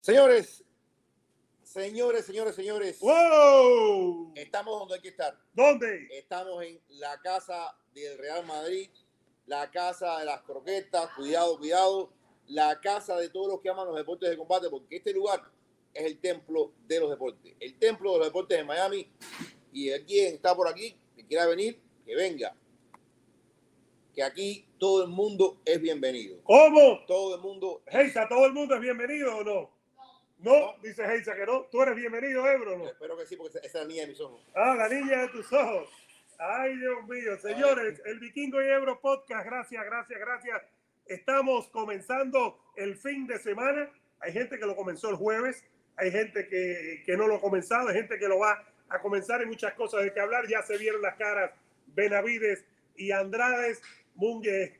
Señores, señores, señores, señores. ¡Wow! Estamos donde hay que estar. ¿Dónde? Estamos en la casa del Real Madrid, la casa de las croquetas, cuidado, cuidado, la casa de todos los que aman los deportes de combate, porque este lugar es el templo de los deportes, el templo de los deportes de Miami. Y quien está por aquí, que quiera venir, que venga. Que aquí todo el mundo es bienvenido. ¿Cómo? Todo el mundo. Heisa, ¿todo el mundo es bienvenido o no? No, dice Heisa que no. Tú eres bienvenido, Ebro, ¿no? Espero que sí, porque esa es la niña de mis ojos. Ah, la niña de tus ojos. Ay, Dios mío. Señores, el Vikingo y Ebro Podcast, gracias, gracias, gracias. Estamos comenzando el fin de semana. Hay gente que lo comenzó el jueves, hay gente que, que no lo ha comenzado, hay gente que lo va a comenzar. Hay muchas cosas de que hablar. Ya se vieron las caras Benavides y Andrades. Mungue,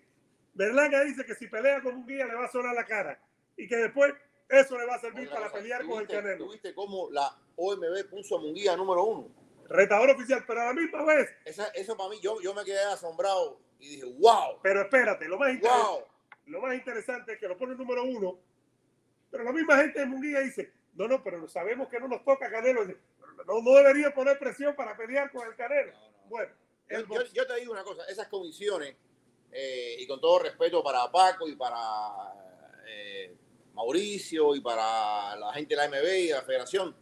Berlanga dice que si pelea con Munguía le va a sonar la cara y que después eso le va a servir para pelear con el Canelo. ¿Tuviste cómo la OMB puso a Munguía número uno? Retador oficial, pero a la misma vez. Esa, eso para mí, yo, yo me quedé asombrado y dije, wow. Pero espérate, lo más, interesante, lo más interesante es que lo pone número uno, pero la misma gente de Munguía dice, no, no, pero sabemos que no nos toca Canelo. No, no debería poner presión para pelear con el Canelo. Bueno, yo, yo, yo, te digo una cosa, esas comisiones, eh, y con todo respeto para Paco y para eh, Mauricio y para la gente de la MB y la federación,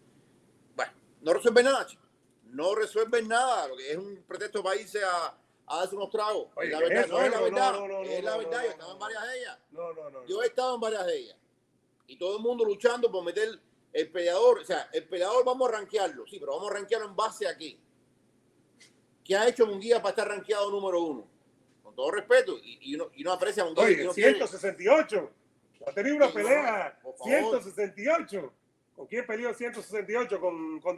bueno, no resuelven nada, chicos. No resuelven nada, lo que es un pretexto para irse a, a darse unos tragos. Oye, la verdad, eso, no es la verdad, no, no, es no, la verdad, yo estaba en varias de ellas. No, no, no. Yo he estado en varias de ellas. Y todo el mundo luchando por meter el peleador. O sea, el peleador vamos a rankearlo. Sí, pero vamos a rankearlo en base a qué. ¿Qué ha hecho Munguía para estar rankeado número uno? Con todo respeto. Y, y, uno, y no aprecia a Munguía. y Oye, no quiere- 168. Ha tenido una pelea. por favor. 168. ¿Con quién peleó 168? Con, con.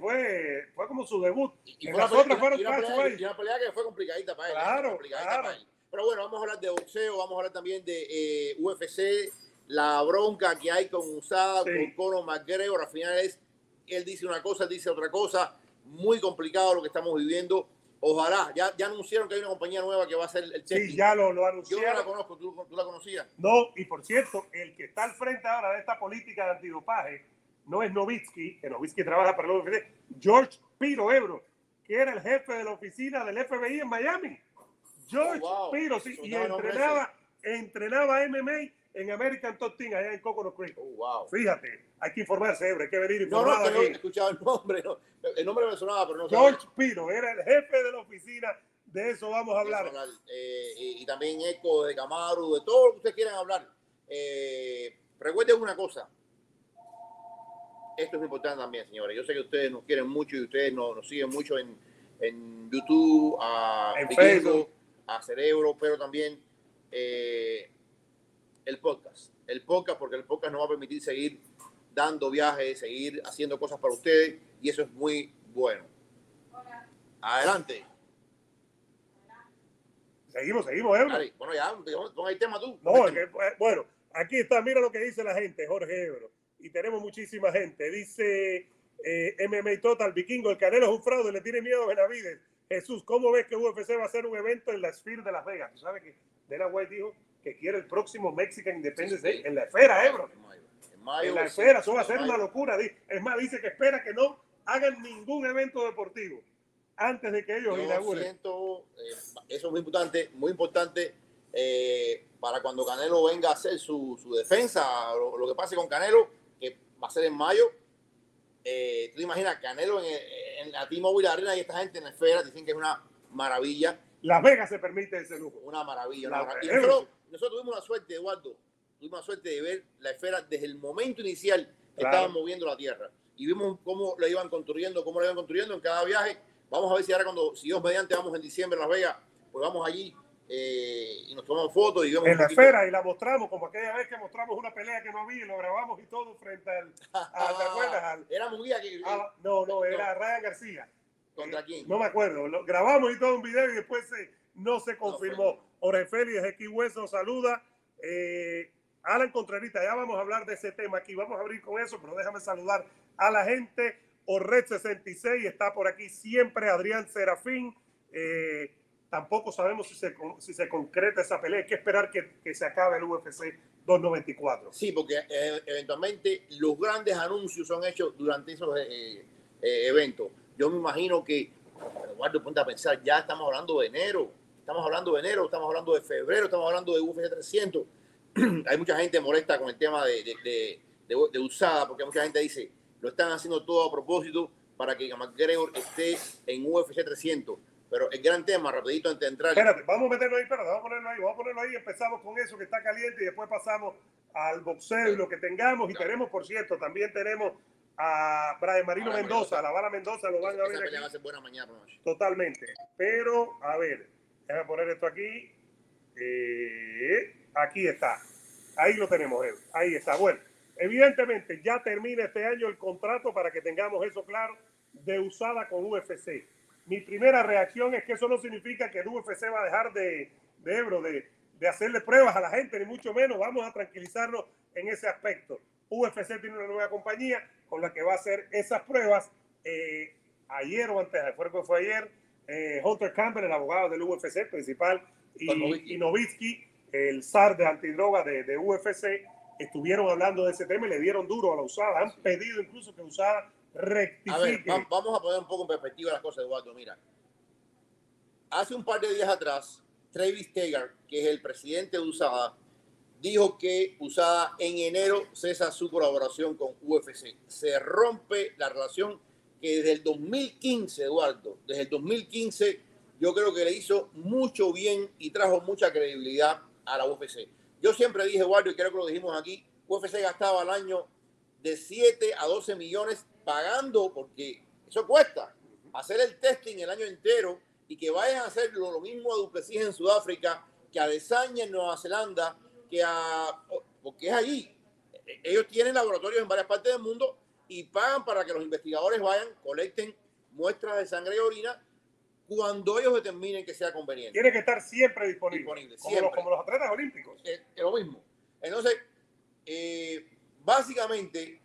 Fue, fue como su debut. Y, En las pelea- otras fueron y una pelea, y una pelea que fue complicadita para él. ¿eh? Claro, complicadita claro. para él. Pero bueno, vamos a hablar de boxeo, vamos a hablar también de eh, UFC, la bronca que hay con Usada, Sí. con Conor McGregor. Al final es, él dice una cosa, él dice otra cosa. Muy complicado lo que estamos viviendo. Ojalá, ya, ya anunciaron que hay una compañía nueva que va a hacer el Sí, testing. ya lo, lo Yo no la anunciaron. conozco, ¿tú, tú la conocías. No, y por cierto, el que está al frente ahora de esta política de antidopaje no es Novitsky, que Novitsky trabaja para el UFC, George Piro Ebro, que era el jefe de la oficina del FBI en Miami. George Oh, wow. Piro, sí, y entrenaba, entrenaba MMA en American Top Team allá en Coconut Creek. Oh, wow. Fíjate, hay que informarse, Ebro, hay que venir No, no, informado que no he escuchado el nombre. no. El nombre me sonaba, pero no George Piro era el jefe de la oficina, de eso vamos a hablar. Eh, y, y también Eco de Camaro, de todo lo que ustedes quieran hablar. Eh, recuerden una cosa. Esto es importante también, señores. Yo sé que ustedes nos quieren mucho y ustedes nos, nos siguen mucho en, en YouTube, a En Facebook. a Cerebro, pero también eh, el podcast. El podcast, porque el podcast nos va a permitir seguir dando viajes, seguir haciendo cosas para ustedes y eso es muy bueno. Adelante. Seguimos, seguimos, Ebro. Dale, bueno, ya, pon el tema tú. No, es que, eh, bueno, aquí está, mira lo que dice la gente, Jorge Ebro. Y tenemos muchísima gente. Dice eh, MMA Total, Vikingo, el Canelo es un fraude, le tiene miedo a Benavides. Jesús, ¿cómo ves que UFC va a hacer un evento en la Sphere de Las Vegas? Tú sabes que Dana White dijo que quiere el próximo Mexican Independence. Day en la esfera, Ebro. En mayo. En mayo, En la esfera, eso va a ser una locura. Es más, dice que espera que no hagan ningún evento deportivo antes de que ellos Yo inauguren. siento, eh, eso es muy importante, muy importante eh, para cuando Canelo venga a hacer su, su defensa, lo, lo, que pase con Canelo, que va a ser en mayo. Eh, tú te imaginas, Canelo en, en la T-Mobile Arena y esta gente en la esfera dicen que es una maravilla. Las Vegas se permite ese lujo. Una maravilla. Una maravilla. Nosotros, nosotros, tuvimos la suerte, Eduardo, tuvimos la suerte de ver la esfera desde el momento inicial que claro. estaban moviendo la Tierra. Y vimos cómo la iban construyendo, cómo la iban construyendo en cada viaje. Vamos a ver si ahora cuando, si Dios mediante, vamos en diciembre a Las Vegas, pues vamos allí eh, y nos tomamos fotos y vemos en la esfera y la mostramos como aquella vez que mostramos una pelea que no había y lo grabamos y todo frente al, a, ¿te acuerdas? Al, era Munguía que ah, no no era no. Ryan García contra quién no me acuerdo lo, grabamos y todo un video y después se, no se confirmó no, Jorge Félix X Hueso saluda eh, Alan Contrerita ya vamos a hablar de ese tema aquí vamos a abrir con eso pero déjame saludar a la gente Orred 66 está por aquí siempre Adrián Serafín eh, tampoco sabemos si se, si se concreta esa pelea. Hay que esperar que, que se acabe el UFC 294. Sí, porque eh, eventualmente los grandes anuncios son hechos durante esos eh, eh, eventos. Yo me imagino que, Eduardo, ponte a pensar, ya estamos hablando de enero, estamos hablando de enero, estamos hablando de febrero, estamos hablando de UFC 300. Hay mucha gente molesta con el tema de, de, de, de, de usada, porque mucha gente dice, lo están haciendo todo a propósito para que McGregor esté en UFC 300 pero el gran tema, rapidito antes de entrar. Espérate, vamos a meterlo ahí, espérate, vamos a ponerlo ahí, vamos a ponerlo ahí, empezamos con eso que está caliente y después pasamos al boxeo y lo que tengamos. Y tenemos, por cierto, también tenemos a Brian Marino Mendoza, Mendoza, la bala Mendoza, lo van a ver. Aquí. A buena mañana. Totalmente. Pero, a ver, déjame poner esto aquí. Eh, aquí está. Ahí lo tenemos, ahí está. Bueno, evidentemente ya termina este año el contrato para que tengamos eso claro de usada con UFC mi primera reacción es que eso no significa que el UFC va a dejar de, de Ebro, de, de, hacerle pruebas a la gente, ni mucho menos. Vamos a tranquilizarnos en ese aspecto. UFC tiene una nueva compañía con la que va a hacer esas pruebas. Eh, ayer o antes, fue, fue ayer, eh, Hunter Campbell, el abogado del UFC principal, y, y Novitsky, el SAR de antidroga de, de UFC, estuvieron hablando de ese tema y le dieron duro a la usada. Han pedido incluso que usada rectifique. A ver, vamos a poner un poco en perspectiva las cosas, Eduardo. Mira, hace un par de días atrás, Travis Tagar, que es el presidente de USADA, dijo que USADA en enero cesa su colaboración con UFC. Se rompe la relación que desde el 2015, Eduardo, desde el 2015, yo creo que le hizo mucho bien y trajo mucha credibilidad a la UFC. Yo siempre dije, Eduardo, y creo que lo dijimos aquí, UFC gastaba al año de 7 a 12 millones pagando, porque eso cuesta, hacer el testing el año entero y que vayan a hacer lo, mismo a Duplessis en Sudáfrica, que a Desaña en Nueva Zelanda, que a... porque es allí. Ellos tienen laboratorios en varias partes del mundo y pagan para que los investigadores vayan, colecten muestras de sangre y orina cuando ellos determinen que sea conveniente. Tiene que estar siempre disponible, disponible como, siempre. Los, como, los, atletas olímpicos. Es, es lo mismo. Entonces, eh, básicamente,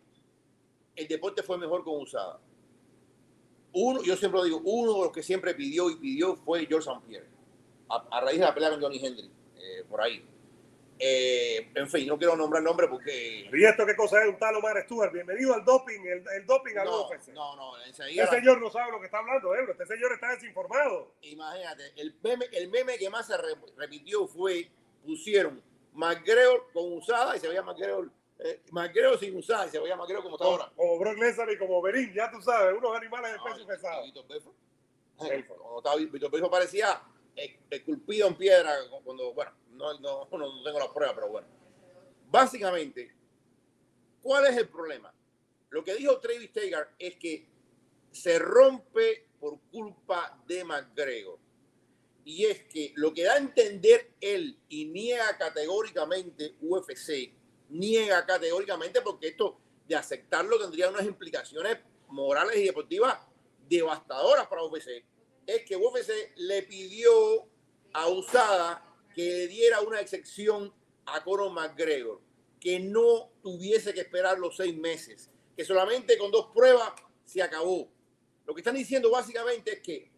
el deporte fue mejor con usada. Uno, yo siempre lo digo, uno de los que siempre pidió y pidió fue George St. Pierre, a, a, raíz de la pelea con Johnny Hendry, eh, por ahí. Eh, en fin, no quiero nombrar nombre porque. ¿Y esto qué cosa es? Un tal Omar Stewart. Bienvenido al doping, el, el doping al no, UFC. No, no, enseguida. Este señor no sabe lo que está hablando, ¿eh? Este señor está desinformado. Imagínate, el meme, el meme que más se re, repitió fue: pusieron McGregor con usada y se veía McGregor eh, sin usar, se veía Maquero como está como, ahora. Como Brock Lesnar y como Berín, ya tú sabes, unos animales de No, peso pesado. Víctor Belfort. Cuando estaba Víctor Belfort parecía esculpido en piedra, cuando, bueno, no, no, no, tengo la prueba, pero bueno. Básicamente, ¿cuál es el problema? Lo que dijo Travis Tagar es que se rompe por culpa de McGregor. Y es que lo que da a entender él y niega categóricamente UFC niega categóricamente porque esto de aceptarlo tendría unas implicaciones morales y deportivas devastadoras para UFC. Es que UFC le pidió a Usada que le diera una excepción a Conor McGregor, que no tuviese que esperar los seis meses, que solamente con dos pruebas se acabó. Lo que están diciendo básicamente es que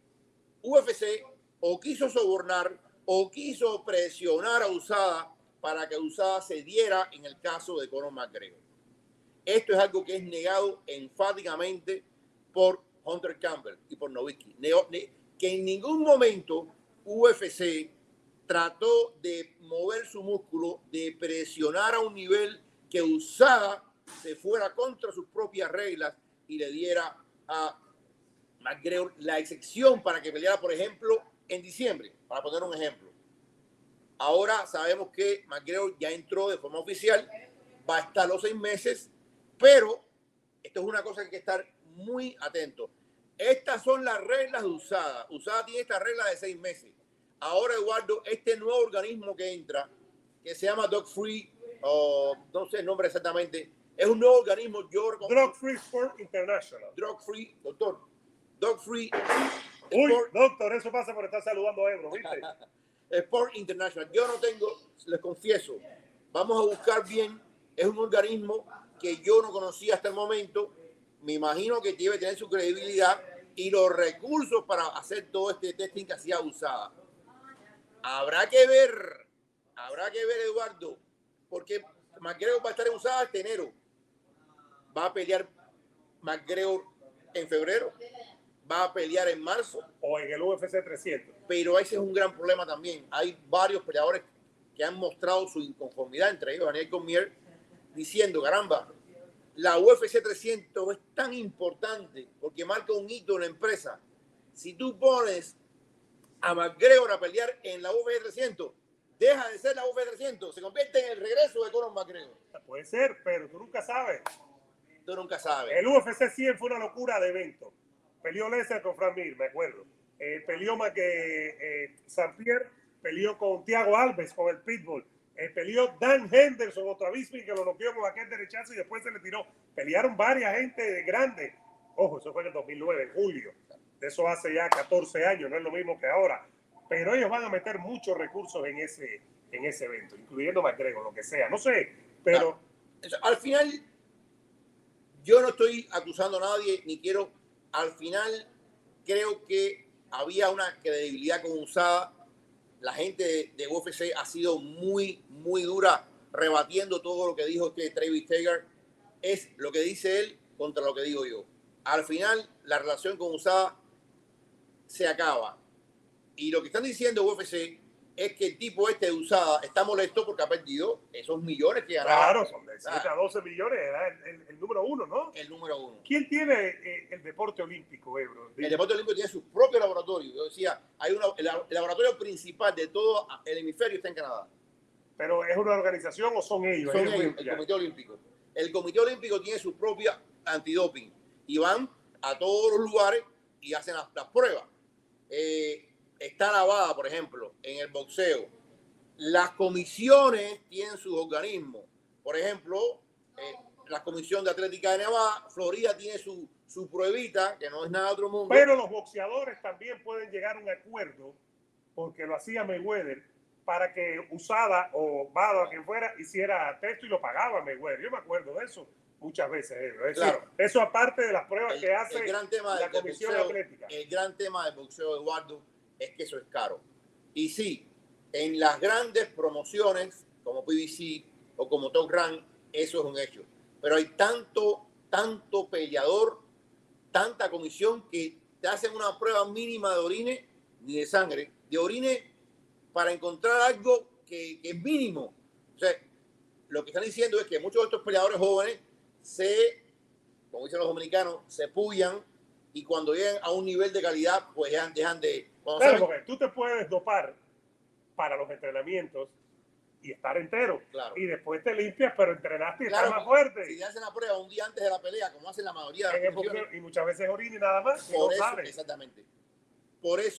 UFC o quiso sobornar o quiso presionar a Usada para que Usada se diera en el caso de Conor McGregor. Esto es algo que es negado enfáticamente por Hunter Campbell y por Novitsky, que en ningún momento UFC trató de mover su músculo, de presionar a un nivel que usara se fuera contra sus propias reglas y le diera a McGregor la excepción para que peleara, por ejemplo, en diciembre, para poner un ejemplo. Ahora sabemos que McGregor ya entró de forma oficial, va a estar los seis meses, pero esto es una cosa que hay que estar muy atento. Estas son las reglas de USADA. USADA tiene esta regla de seis meses. Ahora, Eduardo, este nuevo organismo que entra, que se llama Dog Free, o no sé el nombre exactamente, es un nuevo organismo. Yo Drug Free Sport International. Drug Free, doctor. Drug Free. Uy, doctor, eso pasa por estar saludando a Ebro, ¿viste? Sport International. Yo no tengo, les confieso, vamos a buscar bien. Es un organismo que yo no conocía hasta el momento. Me imagino que debe tener su credibilidad y los recursos para hacer todo este testing que hacía usada. Habrá que ver, habrá que ver, Eduardo, porque McGregor va a estar en usada hasta enero. Va a pelear McGregor en febrero va a pelear en marzo. O en el UFC 300. Pero ese es un gran problema también. Hay varios peleadores que han mostrado su inconformidad, entre ellos Daniel Cormier, diciendo, caramba, la UFC 300 es tan importante porque marca un hito en la empresa. Si tú pones a McGregor a pelear en la UFC 300, deja de ser la UFC 300, se convierte en el regreso de Conor McGregor. Puede ser, pero tú nunca sabes. Tú nunca sabes. El UFC 100 fue una locura de evento peleó Lesnar con Frank Mir, me acuerdo. Eh, peleó más que eh, San Pierre, peleó con Thiago Alves, con el Pitbull. Eh, peleó Dan Henderson, otra vez que lo noqueó con aquel derechazo y después se le tiró. Pelearon varias gente grande. Ojo, eso fue en el 2009, en julio. Eso hace ya 14 años, no es lo mismo que ahora. Pero ellos van a meter muchos recursos en ese, en ese evento, incluyendo McGregor, lo que sea. No sé, pero... Al final, yo no estoy acusando a nadie, ni quiero al final creo que había una credibilidad con usada. La gente de, UFC ha sido muy, muy dura rebatiendo todo lo que dijo este Travis Taylor. Es lo que dice él contra lo que digo yo. Al final, la relación con usada se acaba. Y lo que están diciendo UFC es que el tipo este de usada está molesto porque ha perdido esos millones que ganaba. Claro, son de 7 a 12 millones, era el, número uno, ¿no? El número uno. ¿Quién tiene eh, el deporte olímpico, Ebro? El deporte olímpico tiene su propio laboratorio. Yo decía, hay una, el, laboratorio principal de todo el hemisferio está en Canadá. ¿Pero es una organización o son ellos? Son ellos, el Comité Olímpico. El Comité Olímpico tiene su propia antidoping y van a todos los lugares y hacen las, las pruebas. Eh, está lavada, por ejemplo, en el boxeo. Las comisiones tienen sus organismos. Por ejemplo, eh, la Comisión de Atlética de Nevada, Florida tiene su, su pruebita, que no es nada otro mundo. Pero los boxeadores también pueden llegar a un acuerdo, porque lo hacía Mayweather, para que Usada o Bado, quien fuera, hiciera texto y lo pagaba Mayweather. Yo me acuerdo de eso muchas veces. claro. eso aparte de las pruebas que hace el gran tema la Comisión Atlética. El gran tema del boxeo, Eduardo, es que eso es caro. Y sí, en las grandes promociones como PBC o como Top Rank, eso es un hecho. Pero hay tanto, tanto peleador, tanta comisión que te hacen una prueba mínima de orine ni de sangre, de orine para encontrar algo que, que es mínimo. O sea, lo que están diciendo es que muchos de estos peleadores jóvenes se, como dicen los dominicanos, se pullan y cuando llegan a un nivel de calidad, pues dejan de, claro, porque tú te puedes dopar para los entrenamientos y estar entero. Y después te limpias, pero entrenaste y estás más fuerte. Si te hacen la prueba un día antes de la pelea, como hacen la mayoría de las Y muchas veces orina y nada más. Por eso, exactamente. Por eso.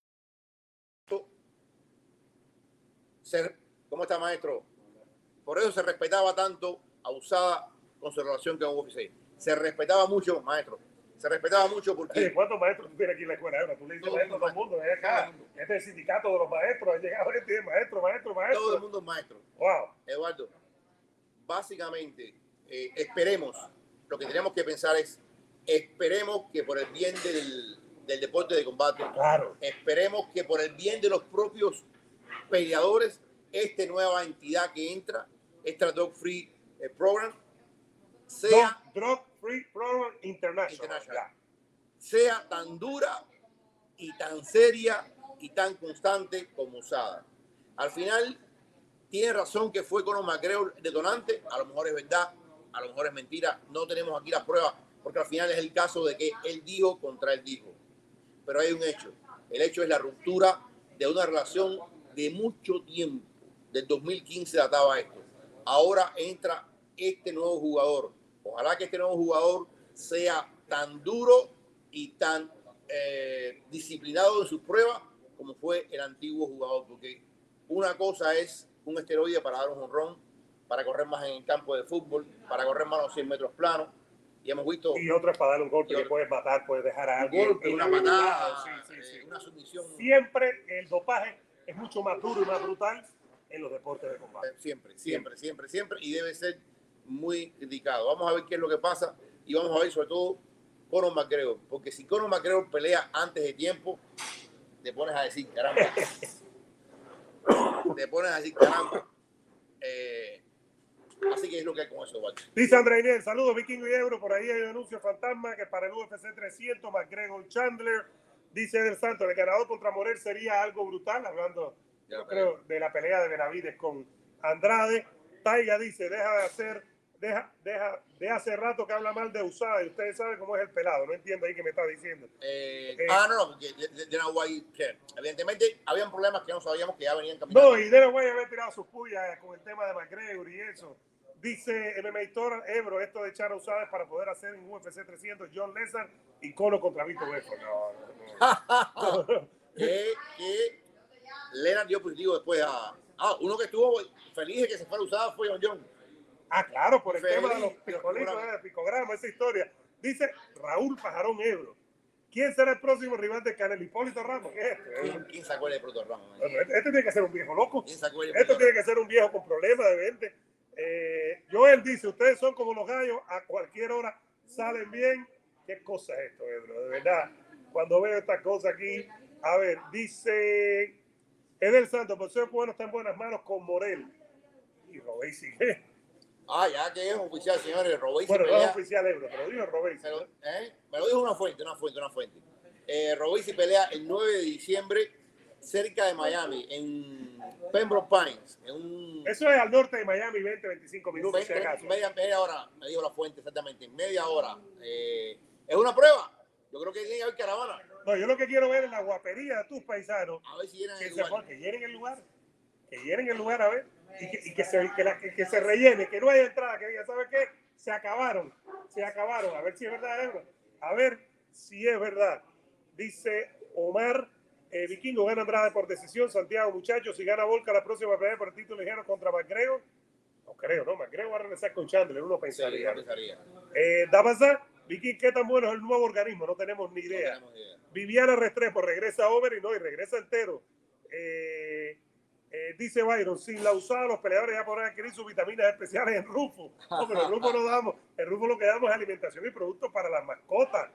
¿Cómo está maestro? Por eso se respetaba tanto a Usada con su relación con UFC. Se respetaba mucho, maestro. Se respetaba mucho porque... ¿Cuántos maestros tú tienes aquí en la escuela? Ahora, tú le dices Todo maestro todo el mundo. Es acá. Este es el sindicato de los maestros. Ha llegado gente de maestro, maestro, maestro. Todo el mundo es maestro. Wow. Eduardo, básicamente, eh, esperemos, lo que tenemos que pensar es, esperemos que por el bien del, del deporte de combate, Claro. esperemos que por el bien de los propios peleadores, esta nueva entidad que entra, esta Dog Free eh, Program, sea, Drug Free Program International. International. Sea tan dura y tan seria y tan constante como usada. Al final, tiene razón que fue Conor McGregor detonante, a lo mejor es verdad, a lo mejor es mentira, no tenemos aquí las pruebas, porque al final es el caso de que él dijo contra él dijo. Pero hay un hecho, el hecho es la ruptura de una relación de mucho tiempo, del 2015 databa esto. Ahora entra este nuevo jugador. Ojalá que este nuevo jugador sea tan duro y tan eh, disciplinado en sus pruebas como fue el antiguo jugador, porque una cosa es un esteroide para dar un honrón, para correr más en el campo de fútbol, para correr más a los 100 metros planos, y hemos visto Y otro es para dar un golpe que puedes matar, puedes dejar a un alguien. golpe, una patada, Sí, sí, sí. eh, una sumisión, Siempre el dopaje es mucho más duro y más brutal en los deportes de combate. siempre, siempre, siempre, siempre, y debe ser muy criticado. Vamos a ver qué es lo que pasa, y vamos a ver sobre todo Conor McGregor, porque si Conor McGregor pelea antes de tiempo, te pones a decir, caramba, te pones a decir, caramba. Eh, así que es lo que hay con eso, Walter. Dice André Inés, saludos Vikingo y Euro, por ahí hay un anuncio fantasma que para el UFC 300, McGregor Chandler, dice Del Santo, el ganador contra Morel sería algo brutal, hablando, Ya, yo creo, de la pelea de Benavides con Andrade. Taiga dice, deja de hacer, deja, deja, de hace rato que habla mal de Usada y ustedes saben cómo es el pelado, no entiendo ahí qué me está diciendo. Eh, Eh. ah, no, no, porque Dana White, que evidentemente habían problemas que no sabíamos que ya venían caminando. No, y Dana White había tirado sus pullas con el tema de McGregor y eso. Dice MMA Tor, Ebro, esto de echar a Usada es para poder hacer en UFC 300 John Lesnar y Colo contra Vito Belfort. No, no, no. que, que Lena dio positivo después a. Ah, uno que estuvo feliz de que se fuera usada fue John John. Ah, claro, por el Feliz, tema de los picolitos, pura- eh, picograma, esa historia. Dice Raúl Pajarón Ebro. ¿Quién será el próximo rival de Canelo? Hipólito Ramos. ¿Qué es esto? ¿Quién, quién acuerda de Proto Ramos? man? Este, este tiene que ser un viejo loco. ¿Quién acuerda de Esto tiene que ser un viejo con problemas de mente. Eh, Joel dice, ustedes son como los gallos, a cualquier hora salen bien. ¿Qué cosa es esto, Ebro? De verdad, cuando veo estas cosas aquí, a ver, dice Edel Santos, por ser bueno está en buenas manos con Morel. Y Robey sigue. Ah, ya que es oficial, señores. Robey Bueno, no es oficial Ebro, pero dijo Robey. ¿eh? Me lo dijo una fuente, una fuente, una fuente. Eh, Robey se pelea el 9 de diciembre cerca de Miami, en Pembroke Pines. En un, Eso es al norte de Miami, 20, 25 minutos, si 20, acaso. media, media hora, me dijo la fuente exactamente, media hora. Eh, es una prueba. Yo creo que tiene que haber caravana. No, yo lo que quiero ver es la guapería de tus paisanos A ver si llenan que, el lugar. que llenen el lugar, que llenen el lugar a ver, y que, y que se, que, la- que- que se rellene, que no haya entrada, que diga, ¿sabe qué? Se acabaron, se acabaron, a ver si es verdad, Ebro. a ver si es verdad. Dice Omar, eh, Vikingo gana Andrade por decisión, Santiago, muchachos, si gana Volca la próxima pelea por el título ligero contra McGregor, no creo, no, McGregor va a regresar con Chandler, uno Sí, pensaría. yo pensaría. Eh, Dabasa, Viking, ¿qué tan bueno es el nuevo organismo? No tenemos ni No idea. tenemos idea. Viviana Restrepo regresa over y no, y regresa entero. Eh, eh, dice Byron, sin la usada los peleadores ya podrán adquirir sus vitaminas especiales en Rufo. No, pero el Rufo no damos, el Rufo lo que damos es alimentación y productos para las mascotas.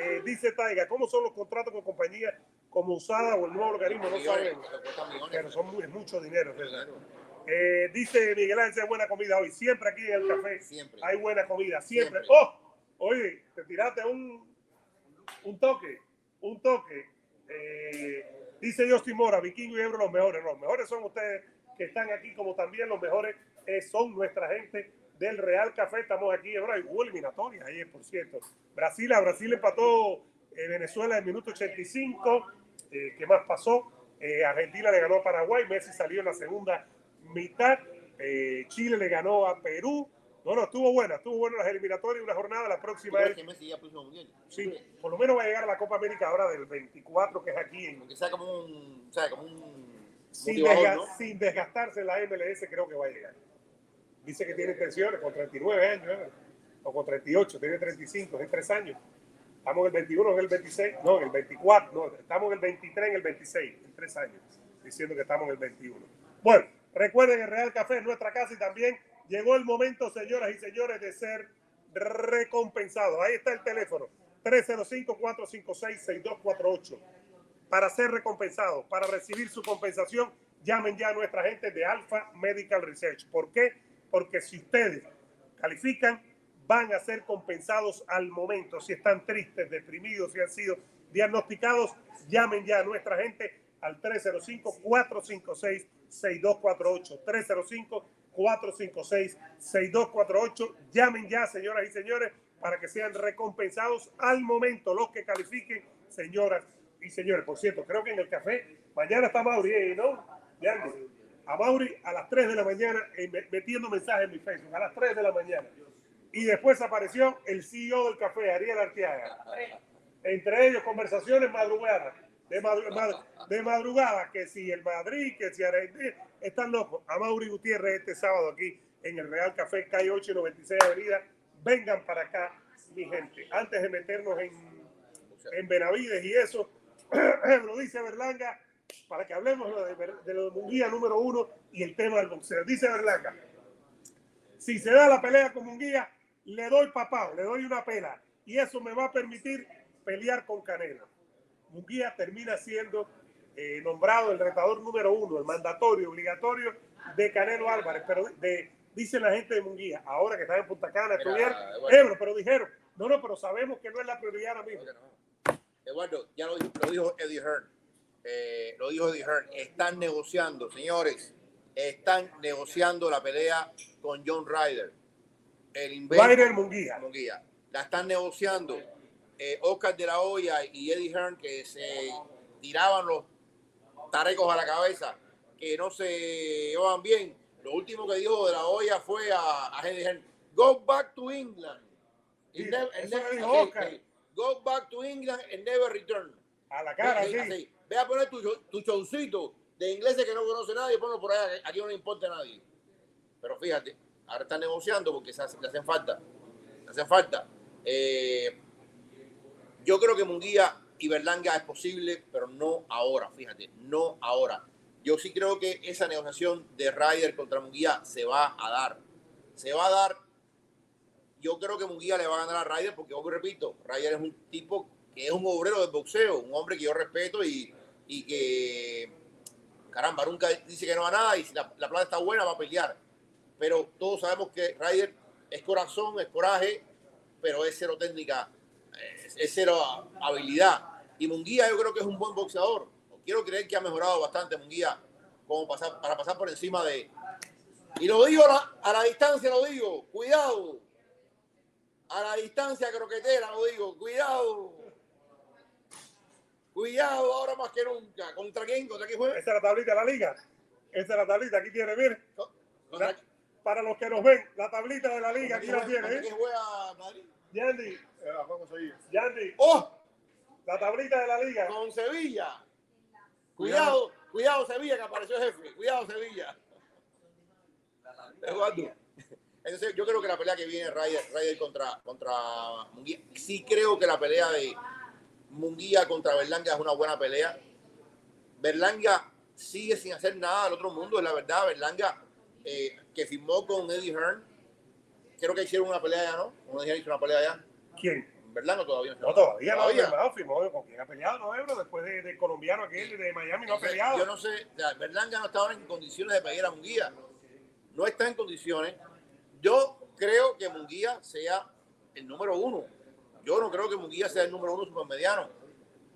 Eh, dice Taiga, ¿cómo son los contratos con compañías como usada o el nuevo organismo? No sabemos, pero son es mucho dinero. ¿verdad? Eh, dice Miguel Ángel, hay buena comida hoy, siempre aquí en el café. Siempre. Hay buena comida, siempre. Siempre. ¡Oh! Oye, te tiraste un, un toque, un toque. Eh, Dice Justin Mora, Vikingo y Ebro los mejores. Los mejores son ustedes que están aquí, como también los mejores eh, son nuestra gente del Real Café. Estamos aquí, ahora hubo eliminatorias ayer, por cierto. Brasil, a Brasil empató Venezuela en el minuto 85. Eh, ¿Qué más pasó? Eh, Argentina le ganó a Paraguay, Messi salió en la segunda mitad. Eh, Chile le ganó a Perú. No, no, estuvo buena, estuvo buena las eliminatorias. Una jornada, la próxima es. que Messi ya puso mundial? Sí, por lo menos va a llegar a la Copa América ahora del 24, que es aquí en, Porque sea como un, o sea, como un sin, desga- ¿no? sin desgastarse la MLS, creo que va a llegar. Dice que tiene intenciones con 39 años, ¿eh? o con 38, tiene 35, en tres años. Estamos en el 21, en el 26, no, en el 24, no, estamos en el 23, en el 26, en tres años, diciendo que estamos en el 21. Bueno, recuerden, el Real Café es nuestra casa y también llegó el momento, señoras y señores, de ser recompensados. Ahí está el teléfono, 305-456-6248 para ser recompensados, para recibir su compensación, llamen ya a nuestra gente de Alpha Medical Research. ¿Por qué? Porque si ustedes califican, van a ser compensados al momento. Si están tristes, deprimidos, si han sido diagnosticados, llamen ya a nuestra gente al 305-456-6248. 305-456-6248. Llamen ya, señoras y señores, para que sean recompensados al momento los que califiquen, señoras y señores. Por cierto, creo que en el café, mañana está Mauri ahí, ¿no? A Mauri a las 3 de la mañana eh, me- metiendo mensajes en mi Facebook, a las 3 de la mañana. Y después apareció el CEO del café, Ariel Arteaga. Entre ellos, conversaciones madrugadas. De, madru- madrugada, que si el Madrid, que si Argentina, están locos. A Mauri Gutiérrez este sábado aquí en el Real Café, calle 8 y 96 Avenida. Vengan para acá, mi gente. Antes de meternos en, en Benavides y eso, lo dice Berlanga, para que hablemos de lo de Munguía número uno y el tema del boxeo. Dice Berlanga, si se da la pelea con Munguía, le doy papá, le doy una pela. Y eso me va a permitir pelear con Canelo. Munguía termina siendo eh, nombrado el retador número uno, el mandatorio, obligatorio de Canelo Álvarez. Pero de, dice la gente de Munguía, ahora que están en Punta Cana. Ebro, pero dijeron, no, no, pero sabemos que no es la prioridad ahora mismo. Eduardo, ya lo dijo, lo dijo Eddie Hearn. Eh, lo dijo Eddie Hearn. Están negociando, señores. Están negociando la pelea con John Ryder. El Ryder Munguía. Munguía. La están negociando. Eh, Oscar de la Hoya y Eddie Hearn que se tiraban los tarecos a la cabeza, que no se llevaban bien. Lo último que dijo de la Hoya fue a, a Eddie Hearn, go back to England. Sí, And never- and never- dijo Oscar. así, Go back to England and never return. A la cara, Así, sí. así. Ve a poner tu, tu showcito de ingleses que no conoce nadie, ponlo por ahí, aquí no le importa a nadie. Pero fíjate, ahora están negociando porque se hace- le hacen falta. Le hacen falta. Eh, yo creo que Munguía y Berlanga es posible, pero no ahora, fíjate, no ahora. Yo sí creo que esa negociación de Ryder contra Munguía se va a dar. Se va a dar. Yo creo que Munguía le va a ganar a Ryder porque, como repito, Ryder es un tipo que es un obrero del boxeo, un hombre que yo respeto y, y que, caramba, nunca dice que no va a nada y si la, la plata está buena va a pelear. Pero todos sabemos que Ryder es corazón, es coraje, pero es cero técnica, es, es cero habilidad. Y Munguía yo creo que es un buen boxeador. Quiero creer que ha mejorado bastante Munguía como pasar, para pasar por encima de... Y lo digo a la, a la distancia, lo digo, cuidado. A la distancia croquetera, lo digo, cuidado. Cuidado ahora más que nunca. ¿Contra quién? ¿Contra quién juega? Esa es la tablita de la liga. Esa es la tablita. Aquí tiene, mire. ¿Contra, Para los que nos ven, la tablita de la liga, aquí la tiene. ¿Contra ¿eh? juega Madrid? Yandy, Yandy, ¡Oh! la tablita de la liga. Con Sevilla. Cuidado, cuidado Sevilla que apareció el jefe. Cuidado Sevilla. Eduardo. Entonces yo creo que la pelea que viene Ryder, Ryder contra, contra Munguía. Sí creo que la pelea de Munguía contra Berlanga es una buena pelea. Berlanga sigue sin hacer nada del otro mundo, es la verdad. Berlanga eh, que firmó con Eddie Hearn. Creo que hicieron una pelea ya, ¿no? Como dijeron, hizo una pelea ya. ¿Quién? Todavía No, todavía no ha Todavía. firmado, firmó con quién ha peleado, ¿no, Ebro? Después de, de colombiano aquel de Miami no ha peleado. Yo no sé, Berlanga no está ahora en condiciones de pelear a Munguía. No está en condiciones. Yo creo que Munguía sea el número uno. Yo no creo que Munguía sea el número uno supermediano.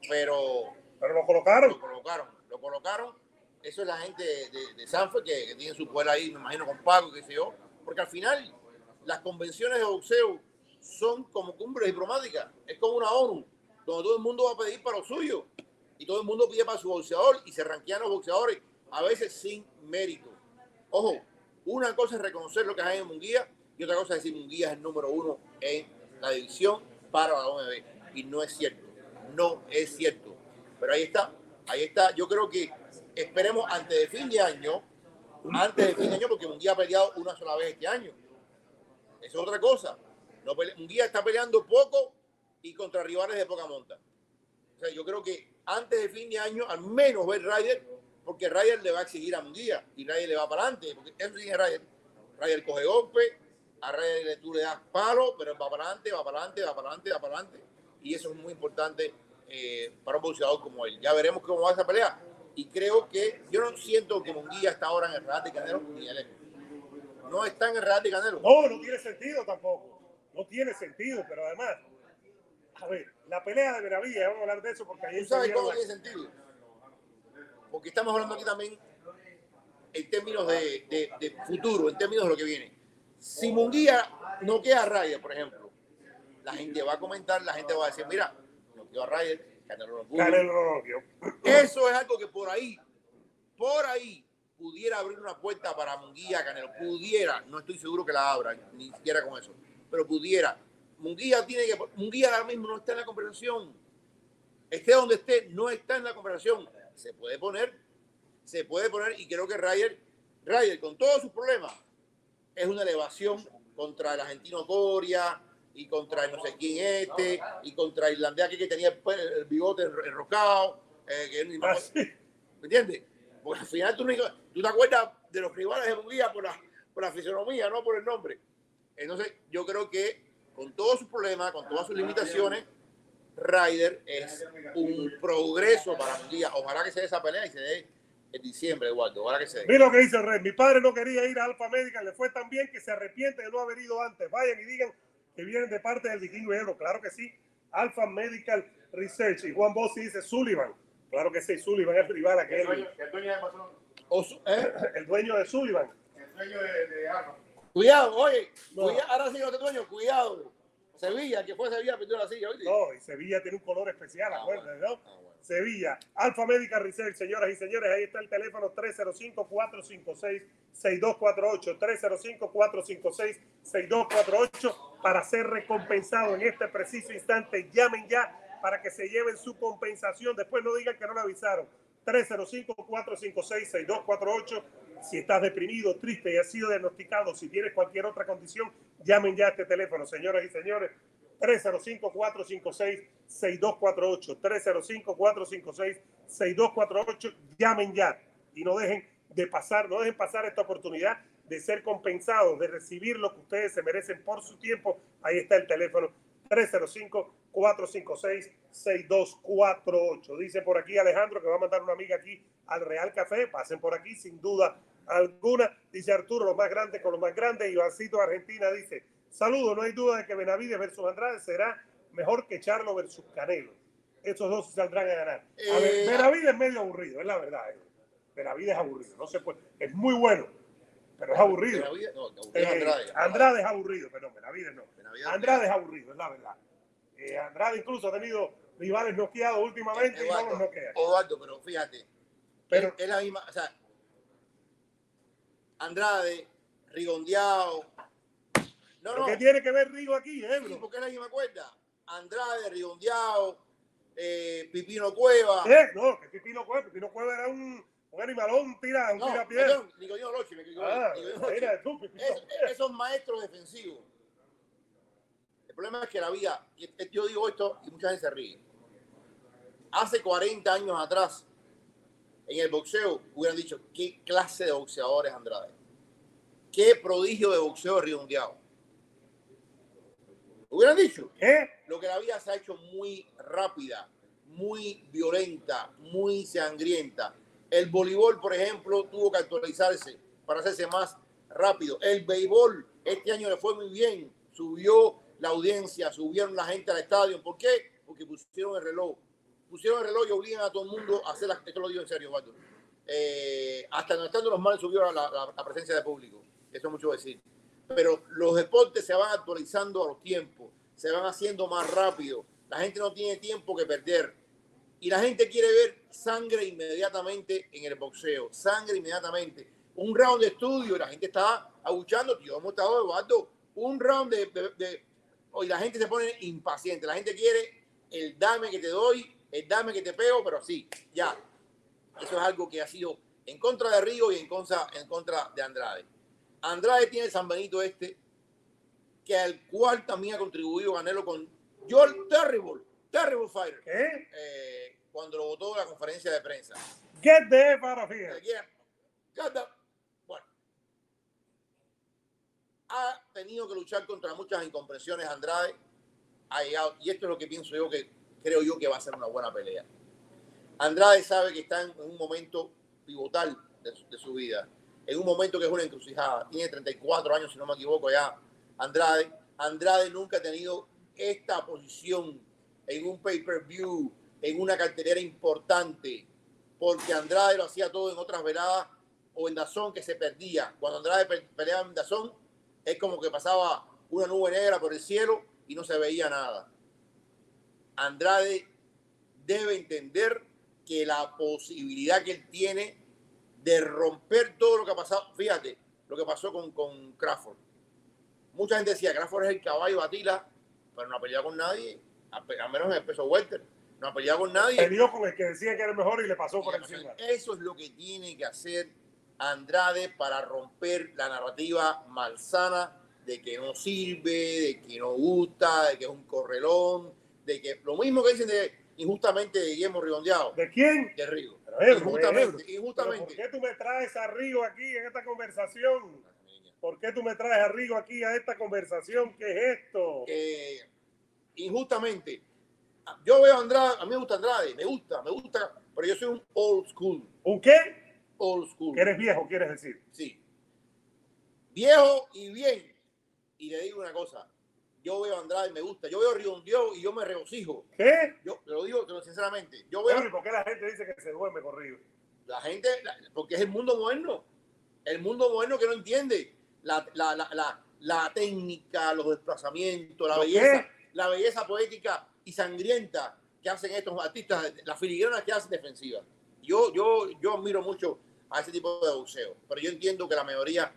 Pero Pero lo colocaron. Lo colocaron, lo colocaron. Eso es la gente de, de, Sanford que, tiene su poder ahí, me imagino, con Paco, qué sé yo. Porque al final, las convenciones de boxeo son como cumbres diplomáticas. Es como una ONU, donde todo el mundo va a pedir para lo suyo. Y todo el mundo pide para su boxeador y se ranquean los boxeadores, a veces sin mérito. Ojo, una cosa es reconocer lo que hay en Munguía y otra cosa es decir Munguía es el número uno en la división para la OMB. Y no es cierto, no es cierto. Pero ahí está, ahí está. Yo creo que esperemos antes de fin de año, antes de fin de año, porque Munguía ha peleado una sola vez este año. Es otra cosa. No, Munguía está peleando poco y contra rivales de poca monta. Yo creo que antes de fin de año, al menos ver Ryder, porque Ryder le va a exigir a Munguía y Ryder le va para adelante, porque es Ryder. Ryder coge golpe, a Ryder tú le das palo, pero va para adelante, va para adelante, va para adelante, va para adelante. Y eso es muy importante eh, para un boxeador como él. Ya veremos cómo va esa pelea. Y creo que yo no siento que Munguía está ahora en el Real de Canelo ni él. No está en el Real de Canelo. No, no tiene sentido tampoco. No tiene sentido, pero además, a ver, la pelea de Benavides, vamos a hablar de eso porque ahí ¿Tú sabes cómo la... tiene sentido? Porque estamos hablando aquí también en términos de, de, de, futuro, en términos de lo que viene. Si Munguía no queda a Ryder, por ejemplo, la gente va a comentar, la gente va a decir, mira, no quedó a Ryder, Canelo. Canelo. Eso es algo que por ahí, por ahí, pudiera abrir una puerta para Munguía, Canelo, pudiera, no estoy seguro que la abra, ni siquiera con eso, pero pudiera. Munguía tiene que, Munguía ahora mismo no está en la conversación. Esté donde esté, no está en la conversación. Se puede poner, se puede poner, y creo que Ryder, Ryder con todos sus problemas, es una elevación contra el argentino Coria y contra el no sé quién este y contra irlandés aquí que tenía el, el bigote enroscado. Eh, que, Ah, sí. ¿Me entiendes? Porque al final tú, tú te acuerdas de los rivales de Munguía por la, por la fisonomía, no por el nombre. Entonces, yo creo que con todos sus problemas, con todas sus limitaciones, Ryder es un progreso para Munguía. Ojalá que se dé esa pelea y se dé en diciembre, Eduardo. Ojalá que se dé. Mira lo que dice rey. Mi padre no quería ir a Alfa Médica, le fue tan bien que se arrepiente de no haber ido antes. Vayan y digan que vienen de parte del vikingo Ebro. Claro que sí. Alfa Medical Research. Y Juan Bossi dice Sullivan. Claro que sí, Sullivan es rival aquel. El dueño, el dueño de Amazon, O su- ¿eh? El dueño de Sullivan. el dueño de, de Alfa. Cuidado, oye, No. cuida- ahora sí, otro dueño, cuidado. Sevilla, que fue Sevilla, perdió la silla, ¿oíste? No, y Sevilla tiene un color especial, Ah, acuérdense, bueno. ¿no? Ah, bueno. Sevilla, Alfa Medical Research, señoras y señores, ahí está el teléfono 305-456-6248, 305-456-6248 para ser recompensado en este preciso instante. Llamen ya para que se lleven su compensación. Después no digan que no le avisaron. 305-456-6248. Si estás deprimido, triste y has sido diagnosticado, si tienes cualquier otra condición, llamen ya a este teléfono, señoras y señores. 305-456-6248. 305-456-6248. Llamen ya y no dejen de pasar, no dejen pasar esta oportunidad de ser compensados, de recibir lo que ustedes se merecen por su tiempo. Ahí está el teléfono 305-456-6248. Dice por aquí Alejandro que va a mandar una amiga aquí al Real Café. Pasen por aquí sin duda alguna. Dice Arturo, lo más grande con lo más grande. Ivancito Argentina dice, saludos, no hay duda de que Benavides versus Andrade será mejor que Charlo versus Canelo. Estos dos saldrán a ganar. A ver, Eh, Benavides es medio aburrido, es la verdad. eh. Benavides es aburrido, no se puede. Es muy bueno, pero es aburrido. Benavides, no, Benavides Eh, Andrade. Andrade es aburrido, pero Benavides no. Benavides Andrade es aburrido, es la verdad. Eh, Andrade incluso ha tenido rivales noqueados últimamente y no los Eduardo, noquea. Eduardo, pero fíjate, Pero es la misma, o sea, Andrade, Rigondeado. No, no, ¿qué tiene que ver Rigo aquí, eh, sí, porque es la misma cuerda. Andrade, Rigondeado, eh, Pipino Cueva. Eh, no, que Pipino Cueva, Pipino Cueva era un, un animalón, tira, un No, tira Loche, me equivoqué, Ah, Es- esos maestros defensivos. El problema es que la vida, yo digo esto y mucha gente se ríe. Hace 40 años atrás, en el boxeo, hubieran dicho, ¿qué clase de boxeador es Andrade? ¿Qué prodigio de boxeo es redondeado? Hubieran dicho, ¿Qué? lo que la vida se ha hecho muy rápida, muy violenta, muy sangrienta. El voleibol, por ejemplo, tuvo que actualizarse para hacerse más rápido. El béisbol este año le fue muy bien, subió la audiencia, subieron la gente al estadio. ¿Por qué? Porque pusieron el reloj. Pusieron el reloj y obligan a todo el mundo a hacer las, esto lo digo en serio, Eduardo. Eh, hasta no estando los males subió la, la- la presencia de público. Eso es mucho decir. Pero los deportes se van actualizando a los tiempos, se van haciendo más rápido. La gente no tiene tiempo que perder. Y la gente quiere ver sangre inmediatamente en el boxeo, sangre inmediatamente. Un round de estudio, la gente está abuchando. Yo hemos estado Eduardo, un round de, de, de- Hoy la gente se pone impaciente. La gente quiere el dame que te doy, el dame que te pego, pero sí, ya. Eso es algo que ha sido en contra de Río y en contra, en contra de Andrade. Andrade tiene el San Benito este, que al cual también ha contribuido Ganelo con Joel Terrible, Terrible Fighter, ¿Qué? eh, cuando lo votó en la conferencia de prensa. Get the that. Bueno, ha tenido que luchar contra muchas incomprensiones Andrade. Ha llegado, y esto es lo que pienso yo que creo yo que va a ser una buena pelea. Andrade sabe que está en un momento pivotal de su, de su vida, en un momento que es una encrucijada. Tiene 34 años, si no me equivoco, ya. Andrade, Andrade nunca ha tenido esta posición en un pay-per-view, en una cartelera importante, porque Andrade lo hacía todo en otras veladas o en Dazón que se perdía. Cuando Andrade pe- peleaba en Dazón, es como que pasaba una nube negra por el cielo y no se veía nada. Andrade debe entender que la posibilidad que él tiene de romper todo lo que ha pasado, fíjate, lo que pasó con, con Crawford. Mucha gente decía, Crawford es el caballo de Atila, pero no ha peleado con nadie, a, pe- a menos en el peso welter. No ha peleado con nadie. Peleó con el que decía que era el mejor y le pasó por encima. Eso es lo que tiene que hacer Andrade para romper la narrativa malsana de que no sirve, de que no gusta, de que es un correlón, de que lo mismo que dicen de injustamente de Guillermo Redondeado, ¿De quién? de Rigo. Ebro, Injustamente, Ebro, ¿Pero injustamente. ¿Por qué tú me traes a Rigo aquí en esta conversación? ¿Por qué tú me traes a Rigo aquí a esta conversación? ¿Qué es esto? Eh, injustamente. Yo veo a Andrade, a mí me gusta Andrade, me gusta, me gusta, pero yo soy un old school, ¿Un qué? old school. Que eres viejo, quieres decir. Sí. Viejo y bien. Y le digo una cosa. Yo veo a Andrade y me gusta. Yo veo Riondeo y yo me regocijo. ¿Qué? Yo te lo digo te lo sinceramente. Yo veo Ebro, ¿y ¿Por qué la gente dice que se duerme con Rigo? la gente, porque es el mundo moderno. El mundo moderno que no entiende la, la, la, la, la técnica, los desplazamientos, la ¿Lo belleza, qué? la belleza poética y sangrienta que hacen estos artistas, las filigranas que hacen defensivas. Yo, yo, yo admiro mucho a ese tipo de boxeo, pero yo entiendo que la mayoría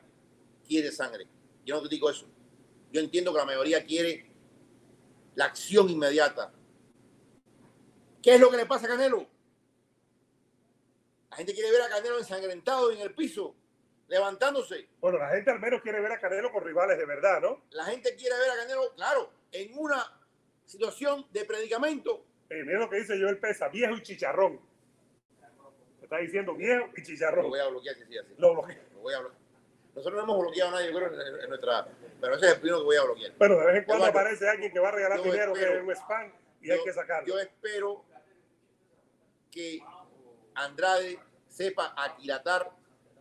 quiere sangre. Yo no critico eso. Yo entiendo que la mayoría quiere la acción inmediata. ¿Qué es lo que le pasa a Canelo? La gente quiere ver a Canelo ensangrentado en el piso, levantándose. Bueno, la gente al menos quiere ver a Canelo con rivales de verdad, ¿no? La gente quiere ver a Canelo, claro, en una situación de predicamento. Eh, mira lo que dice Joel Pesa, viejo y chicharrón. Está diciendo viejo y Lo chicharrón. voy a bloquear, sí, sí, así. Lo. Lo voy a bloquear. Nosotros no hemos bloqueado a nadie, yo creo, en, en nuestra. Pero ese es el primero que voy a bloquear. Pero de vez en cuando Eduardo, aparece alguien que va a regalar dinero que espero- es un spam y hay que sacarlo. Yo espero que Andrade sepa aquilatar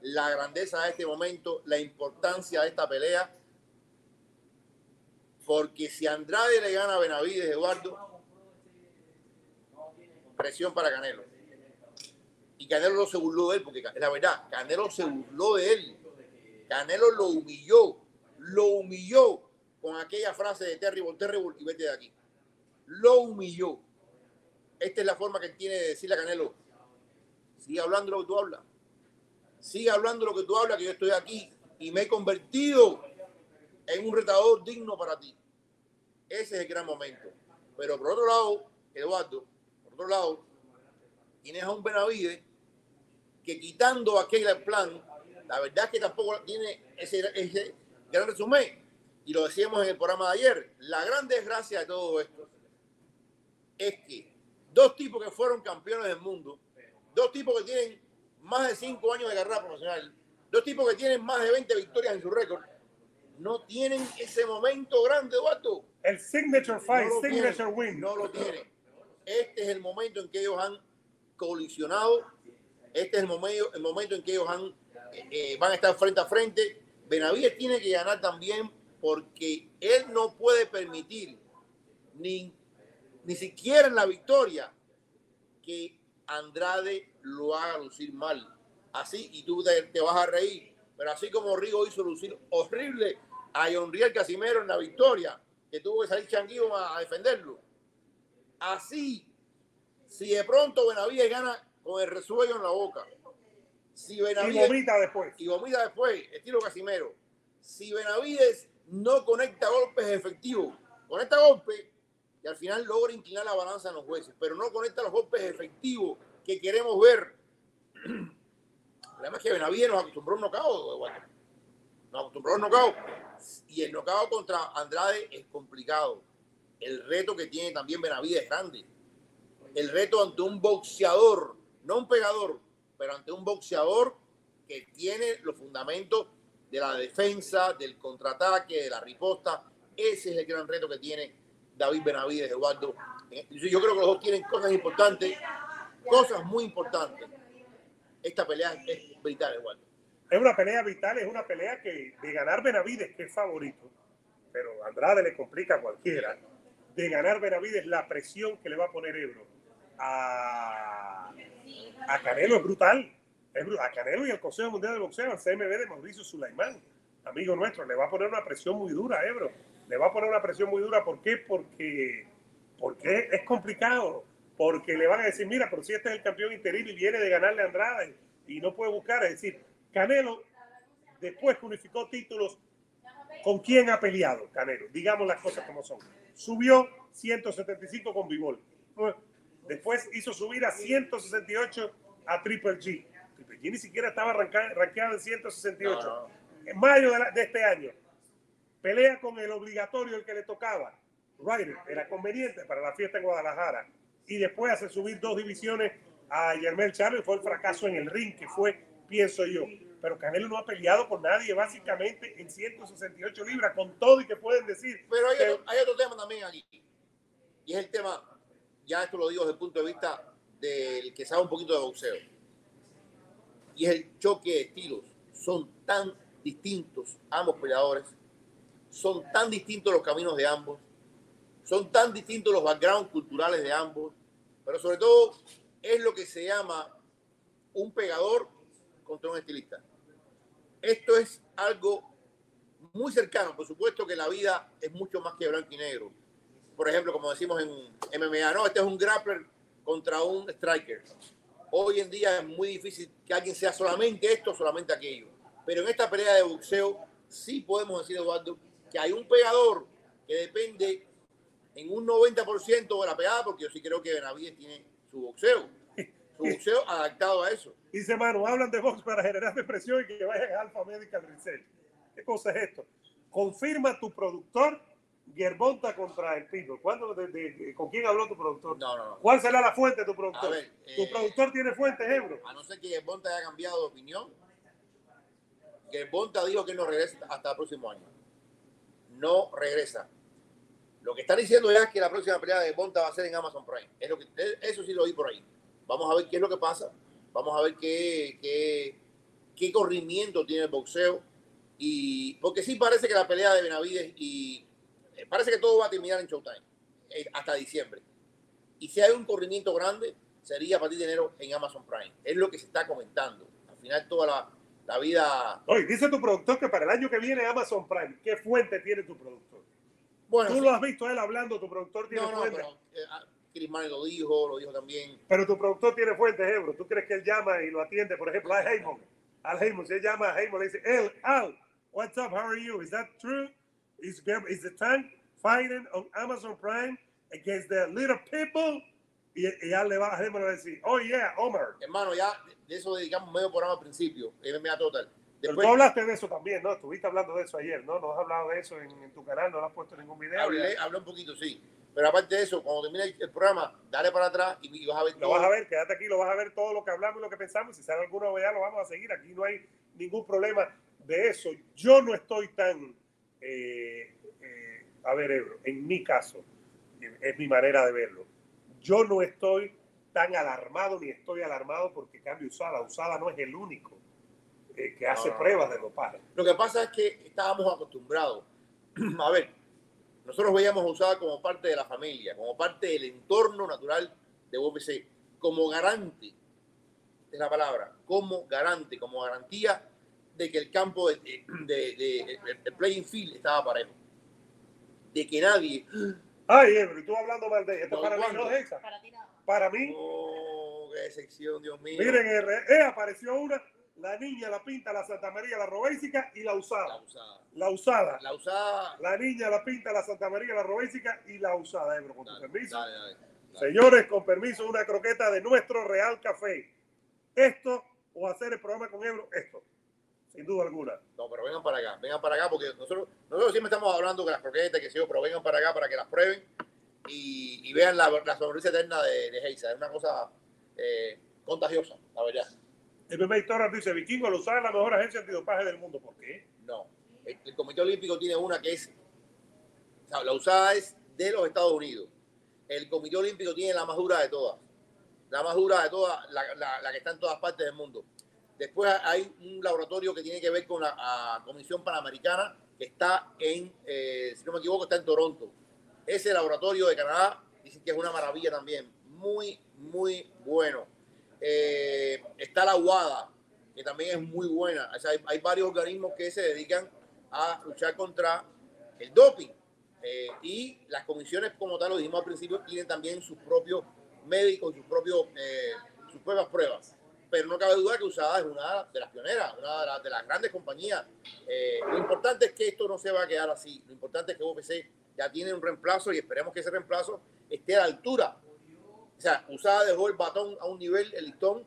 la grandeza de este momento, la importancia de esta pelea. Porque si Andrade le gana a Benavides, Eduardo, presión para Canelo. Y Canelo no se burló de él, porque la verdad, Canelo se burló de él. Canelo lo humilló, lo humilló con aquella frase de Terrible, Terrible y vete de aquí. Lo humilló. Esta es la forma que tiene de decirle a Canelo, sigue hablando lo que tú hablas. Sigue hablando lo que tú hablas, que yo estoy aquí y me he convertido en un retador digno para ti. Ese es el gran momento. Pero por otro lado, Eduardo, por otro lado, tienes a un Benavides que quitando aquel plan, la verdad es que tampoco tiene ese, ese gran resumen. Y lo decíamos en el programa de ayer. La gran desgracia de todo esto es que dos tipos que fueron campeones del mundo, dos tipos que tienen más de cinco años de carrera profesional, dos tipos que tienen más de 20 victorias en su récord, no tienen ese momento grande, Eduardo. El signature fight, No signature tienen, win. No lo tienen. Este es el momento en que ellos han colisionado. Este es el momento, el momento en que ellos han, eh, van a estar frente a frente. Benavides tiene que ganar también porque él no puede permitir ni, ni siquiera en la victoria que Andrade lo haga lucir mal. Así, y tú te, te vas a reír. Pero así como Rigo hizo lucir horrible a John Riel Casimero en la victoria, que tuvo que salir Changuillo a, a defenderlo. Así, si de pronto Benavides gana con el resuello en la boca, si Y vomita después. y vomita después, estilo Casimero. Si Benavides no conecta golpes efectivos, conecta golpes y al final logra inclinar la balanza en los jueces, pero no conecta los golpes efectivos que queremos ver. Además que Benavides nos acostumbró a un knockout, Eduardo. Nos acostumbró a un knockout. Y el knockout contra Andrade es complicado. El reto que tiene también Benavides es grande. El reto ante un boxeador, no un pegador, pero ante un boxeador que tiene los fundamentos de la defensa, del contraataque, de la riposta. Ese es el gran reto que tiene David Benavides, Eduardo. Yo creo que los dos tienen cosas importantes, cosas muy importantes. Esta pelea es vital, Eduardo. Es una pelea vital, es una pelea que de ganar Benavides, que es favorito, pero Andrade le complica a cualquiera. De ganar Benavides, la presión que le va a poner Ebro a, a Canelo es brutal. Es bru- a Canelo y al Consejo Mundial de Boxeo, al CMB de Mauricio Sulaimán, amigo nuestro, le va a poner una presión muy dura Ebro. Le va a poner una presión muy dura. ¿Por qué? Porque, porque es complicado. Porque le van a decir, mira, pero si este es el campeón interino y viene de ganarle a Andrade y no puede buscar. Es decir, Canelo, después que unificó títulos, ¿con quién ha peleado Canelo? Digamos las cosas como son. Subió 175 con Bivol. Después hizo subir a 168 a Triple G. Triple G ni siquiera estaba rankeado en 168. No, no. En mayo de, la- de este año, pelea con el obligatorio, el que le tocaba. Ryder, era conveniente para la fiesta en Guadalajara. Y después hace subir dos divisiones a Germán y fue el fracaso en el ring, que fue, pienso yo. Pero Canelo no ha peleado con nadie, básicamente en 168 libras, con todo y que pueden decir. Pero hay que- otro, hay otro tema también aquí. Y es el tema, ya esto lo digo desde el punto de vista del que sabe un poquito de boxeo. Y es el choque de estilos. Son tan distintos ambos peleadores. Son tan distintos los caminos de ambos. Son tan distintos los backgrounds culturales de ambos. Pero sobre todo es lo que se llama un pegador contra un estilista. Esto es algo muy cercano. Por supuesto que la vida es mucho más que blanco y negro. Por ejemplo, como decimos en MMA, no, este es un grappler contra un striker. Hoy en día es muy difícil que alguien sea solamente esto solamente aquello. Pero en esta pelea de boxeo sí podemos decir, Eduardo, que hay un pegador que depende en un 90% de la pegada, porque yo sí creo que Benavides tiene su boxeo. Su boxeo adaptado a eso. Dice Manu, hablan de box para generar depresión y que vayan a Alpha Medical Research. ¿Qué cosa es esto? Confirma tu productor Gerbonta contra el Pino. ¿Cuándo, de- ¿Con quién habló tu productor? No, no, no. ¿Cuál será la fuente de tu productor? A ver, ¿Tu eh, productor tiene fuentes, Ebro? a no ser que Bonta haya cambiado de opinión, que Bonta dijo que no regresa hasta el próximo año. No regresa. Lo que están diciendo ya es que la próxima pelea de Bonta va a ser en Amazon Prime. Es lo que, eso sí lo oí por ahí. Vamos a ver qué es lo que pasa. Vamos a ver qué, qué, qué corrimiento tiene el boxeo. Y porque sí parece que la pelea de Benavides y eh, parece que todo va a terminar en Showtime eh, hasta diciembre. Y si hay un corrimiento grande, sería a partir de enero en Amazon Prime. Es lo que se está comentando. Al final, toda la, la vida. Oye, dice tu productor que para el año que viene Amazon Prime. ¿Qué fuente tiene tu productor? Bueno, Tú sí. lo has visto él hablando, tu productor tiene no, no, fuente. pero eh, ah, Chris Mann lo dijo, lo dijo también. Pero tu productor tiene fuentes, Ebro. ¿Tú crees que él llama y lo atiende? Por ejemplo, a Heyman. Al Heyman, se llama a Heyman, le dice, El, Al, what's up, how are you? Is that true? Is, is the tank fighting on Amazon Prime against the little people? Y, y Al le va a va decir, oh yeah, Omar. Hermano, ya de eso dedicamos medio programa al principio, MMA Total. Pero Después tú hablaste de eso también, ¿no? Estuviste hablando de eso ayer, ¿no? No has hablado de eso en, en tu canal, no lo has puesto en ningún video. hablé, hablé un poquito, sí. Pero aparte de eso, cuando termine el, el programa, dale para atrás y, y vas a ver Lo todo. vas a ver, quédate aquí, lo vas a ver todo lo que hablamos y lo que pensamos. Si sale alguna novedad, lo vamos a seguir. Aquí no hay ningún problema de eso. Yo no estoy tan. Eh, eh, a ver, Ebro, en mi caso, es mi manera de verlo. Yo no estoy tan alarmado ni estoy alarmado porque cambio Usada. Usada no es el único eh, que hace No, no, pruebas de dopaje. Lo que pasa es que estábamos acostumbrados. A ver, nosotros veíamos a Usada como parte de la familia, como parte del entorno natural de UFC. como garante, es la palabra, como garante, como garantía de que el campo de, de- de- el- el playing field estaba parejo. De que nadie, Ay, Ebro, y tú hablando mal de esto. No, Para mí no es esa. Para ti nada. Para mí, oh, qué sección, Dios mío. miren, eh, apareció una, la niña, la pinta, la Santa María, la Robésica y la la usada. La usada. La usada. La niña, la pinta, la Santa María, la Robésica y la usada, Ebro, con tu permiso. dale, dale, dale. Señores, con permiso, una croqueta de nuestro Real Café. Esto o hacer el programa con Ebro, esto. Sin duda alguna. No, pero vengan para acá, vengan para acá, porque nosotros, nosotros siempre estamos hablando que las croquetas, que sí, pero vengan para acá para que las prueben y, y vean la, la sonrisa eterna de, de Geisa. Es una cosa eh, contagiosa, la verdad. El primer Torres dice, Vikingo, usada es la mejor agencia antidopaje del mundo. ¿Por qué? No. El, el Comité Olímpico tiene una que es, o sea, la usada es de los Estados Unidos. El Comité Olímpico tiene la más dura de todas. La más dura de todas, la, la- la que está en todas partes del mundo. Después hay un laboratorio que tiene que ver con la Comisión Panamericana, que está en, eh, si no me equivoco, está en Toronto. Ese laboratorio de Canadá dicen que es una maravilla también. Muy, muy bueno. Eh, está la UADA, que también es muy buena. Hay, varios organismos que se dedican a luchar contra el doping. Eh, y las comisiones, como tal, lo dijimos al principio, tienen también sus propios médicos, sus propios, sus propias pruebas. Pero no cabe duda que USADA es una de las pioneras, una de las, de las grandes compañías. Eh, lo importante es que esto no se va a quedar así. Lo importante es que UFC ya tiene un reemplazo y esperemos que ese reemplazo esté a la altura. O sea, USADA dejó el batón a un nivel, el listón,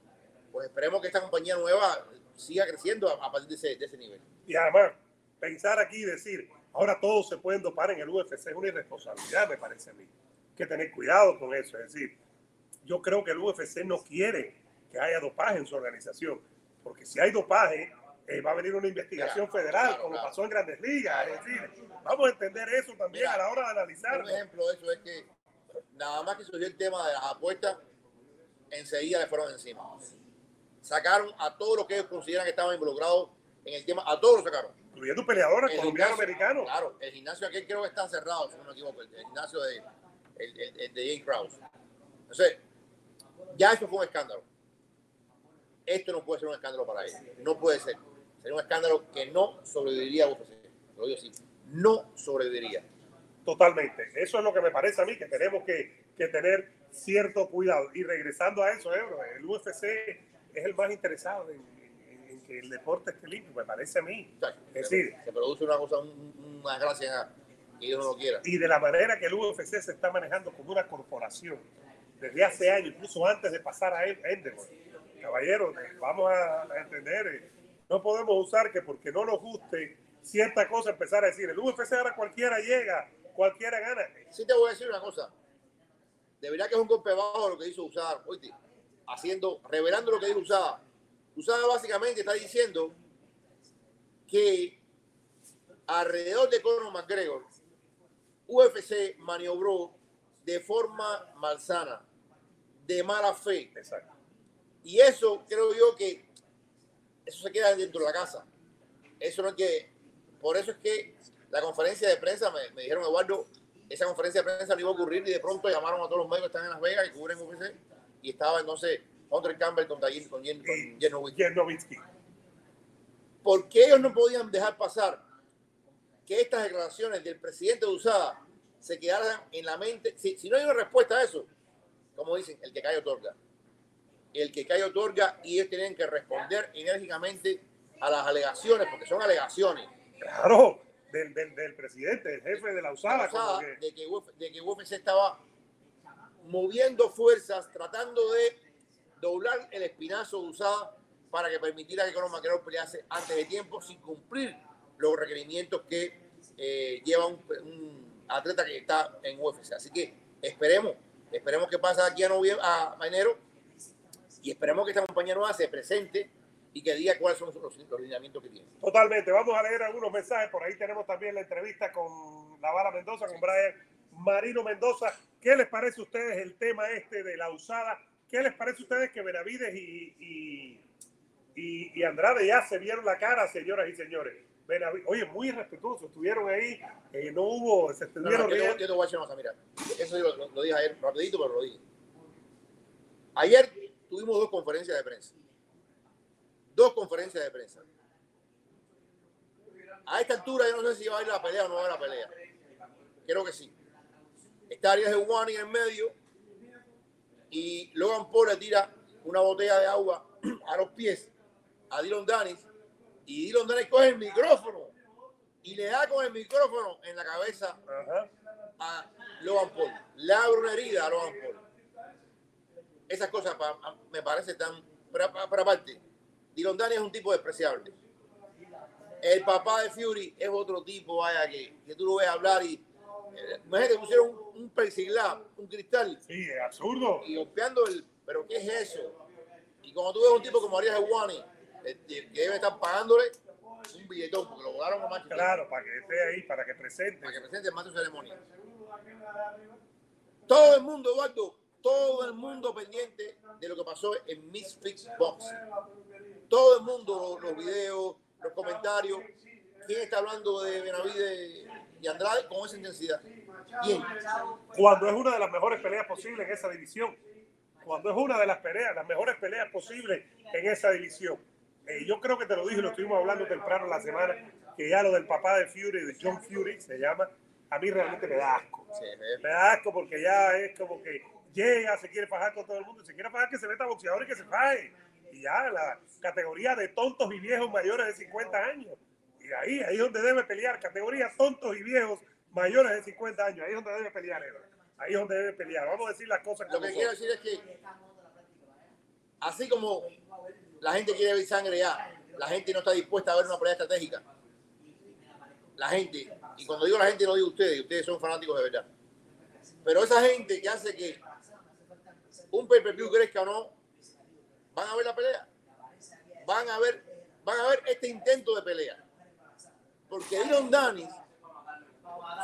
pues esperemos que esta compañía nueva siga creciendo a, a partir de ese, de ese nivel. Y además, pensar aquí y decir, ahora todos se pueden dopar en el UFC es una irresponsabilidad, me parece a mí. Hay que tener cuidado con eso. Es decir, yo creo que el UFC no quiere que haya dopaje en su organización, porque si hay dopaje, eh, va a venir una investigación Mira, federal, claro, como claro. pasó en Grandes Ligas. Es decir, vamos a entender eso también Mira, a la hora de analizarlo. Un ejemplo de eso es que nada más que surgió el tema de las apuestas, enseguida le fueron encima. Sacaron a todos los que ellos consideran que estaban involucrados en el tema, a todos los sacaron. Incluyendo peleadores El colombianos americanos. Claro, el gimnasio aquel creo que está cerrado, si no me equivoco, el, el gimnasio de, el, el- el de Jay Krause. Entonces, ya eso fue un escándalo. Esto no puede ser un escándalo para ellos. No puede ser. Sería un escándalo que no sobreviviría a UFC. Lo digo así. No sobreviviría. Totalmente. Eso es lo que me parece a mí, que tenemos que, que tener cierto cuidado. Y regresando a eso, Ebro, el UFC es el más interesado en, en- en que el deporte esté limpio, me parece a mí. O sea, Es se, decir, se produce una cosa, un- una gracia que ellos no lo quieran. y de la manera que el UFC se está manejando como una corporación desde hace años, incluso antes de pasar a En- Endeavor. Caballeros, eh, vamos a, entender, eh, no podemos usar que porque no nos guste cierta cosa empezar a decir, el UFC ahora cualquiera llega, cualquiera gana. Sí te voy a decir una cosa. De verdad que es un golpe bajo lo que hizo Usada, oíste, haciendo, revelando lo que dijo Usada. Usada básicamente está diciendo que alrededor de Conor McGregor, UFC maniobró de forma malsana, de mala fe. Exacto. Y eso creo yo que eso se queda dentro de la casa. Eso no es que, por eso es que la conferencia de prensa, me, me dijeron, Eduardo, esa conferencia de prensa no iba a ocurrir y de pronto llamaron a todos los medios que están en Las Vegas y cubren UFC y estaba entonces Hunter Campbell con, Jen- con, Jen- Y con. ¿Por qué ellos no podían dejar pasar que estas declaraciones del presidente de USADA se quedaran en la mente? Si, si no hay una respuesta a eso, como dicen, el que cae otorga. El que cae otorga y ellos tienen que responder enérgicamente a las alegaciones, porque son alegaciones. Claro, del, del, del presidente, del jefe de la USADA. como USADA, que- de, que UFC, de que UFC estaba moviendo fuerzas, tratando de doblar el espinazo de USADA para que permitiera que Conor McGregor pelease antes de tiempo sin cumplir los requerimientos que eh, lleva un, un atleta que está en UFC. Así que esperemos, esperemos que pase aquí a, noviembre, a enero y esperemos que esta compañía nueva se presente y que diga cuáles son los, los lineamientos que tiene. Totalmente. Vamos a leer algunos mensajes. Por ahí tenemos también la entrevista con Bala Mendoza, con Brian Marino Mendoza. ¿Qué les parece a ustedes el tema este de la usada? ¿Qué les parece a ustedes que Benavides y, y, y- y Andrade ya se vieron la cara, señoras y señores? Oye, muy respetuosos, estuvieron ahí, eh, no hubo, se No, no, estuvieron yo, te, riendo. yo te voy a decir una cosa, mira. Eso yo lo, lo dije ayer rapidito, pero lo dije. Ayer tuvimos dos conferencias de prensa. Dos conferencias de prensa. A esta altura yo no sé si va a ir la pelea o no va a ir la pelea. Creo que sí. Está Arias de Wani en medio y Logan Paul le tira una botella de agua a los pies a Dylan Danis y Dylan Danis coge el micrófono y le da con el micrófono en la cabeza Ajá. a Logan Paul. Le abre una herida a Logan Paul. Esas cosas pa- a- me parece tan... Pero, pero aparte, Dylan Danis es un tipo despreciable. El papá de Fury es otro tipo, vaya, que, que tú lo ves hablar y... eh, Imagínate, pusieron un, un un cristal, Sí, es absurdo. y golpeando el... ¿Pero qué es eso? Y cuando tú ves un tipo como Arias Ewani, eh, que debe estar pagándole un billetón, porque lo volaron a Manchester, Claro, para que esté ahí, para que presente. para que presente más su ceremonia. Todo el mundo, Eduardo, todo el mundo pendiente de lo que pasó en Misfits Boxing. Todo el mundo, los, los videos, los comentarios. ¿Quién está hablando de Benavides y Andrade con esa intensidad? ¿Quién? Cuando es una de las mejores peleas posibles en esa división. Cuando es una de las peleas, las mejores peleas posibles en esa división. Eh, yo creo que te lo dije, lo estuvimos hablando temprano la semana, que ya lo del papá de Fury, de John Fury, se llama, a mí realmente me da asco. Sí, Me da asco porque ya es como que llega, se quiere fajar con todo el mundo, se quiere fajar que se meta boxeador y que se faje. Y ya la categoría de tontos y viejos mayores de 50 años. Y ahí, ahí es donde debe pelear, categoría tontos y viejos mayores de 50 años. Ahí es donde debe pelear, Eva. Ahí es donde debe pelear. Vamos a decir las cosas Lo que son. quiero decir es que, así como la gente quiere ver sangre ya, la gente no está dispuesta a ver una pelea estratégica. La gente, y cuando digo la gente no digo ustedes, ustedes son fanáticos de verdad. Pero esa gente que hace que un pay-per-view crezca o no, van a ver la pelea. Van a ver, van a ver este intento de pelea. Porque Dylan Danis,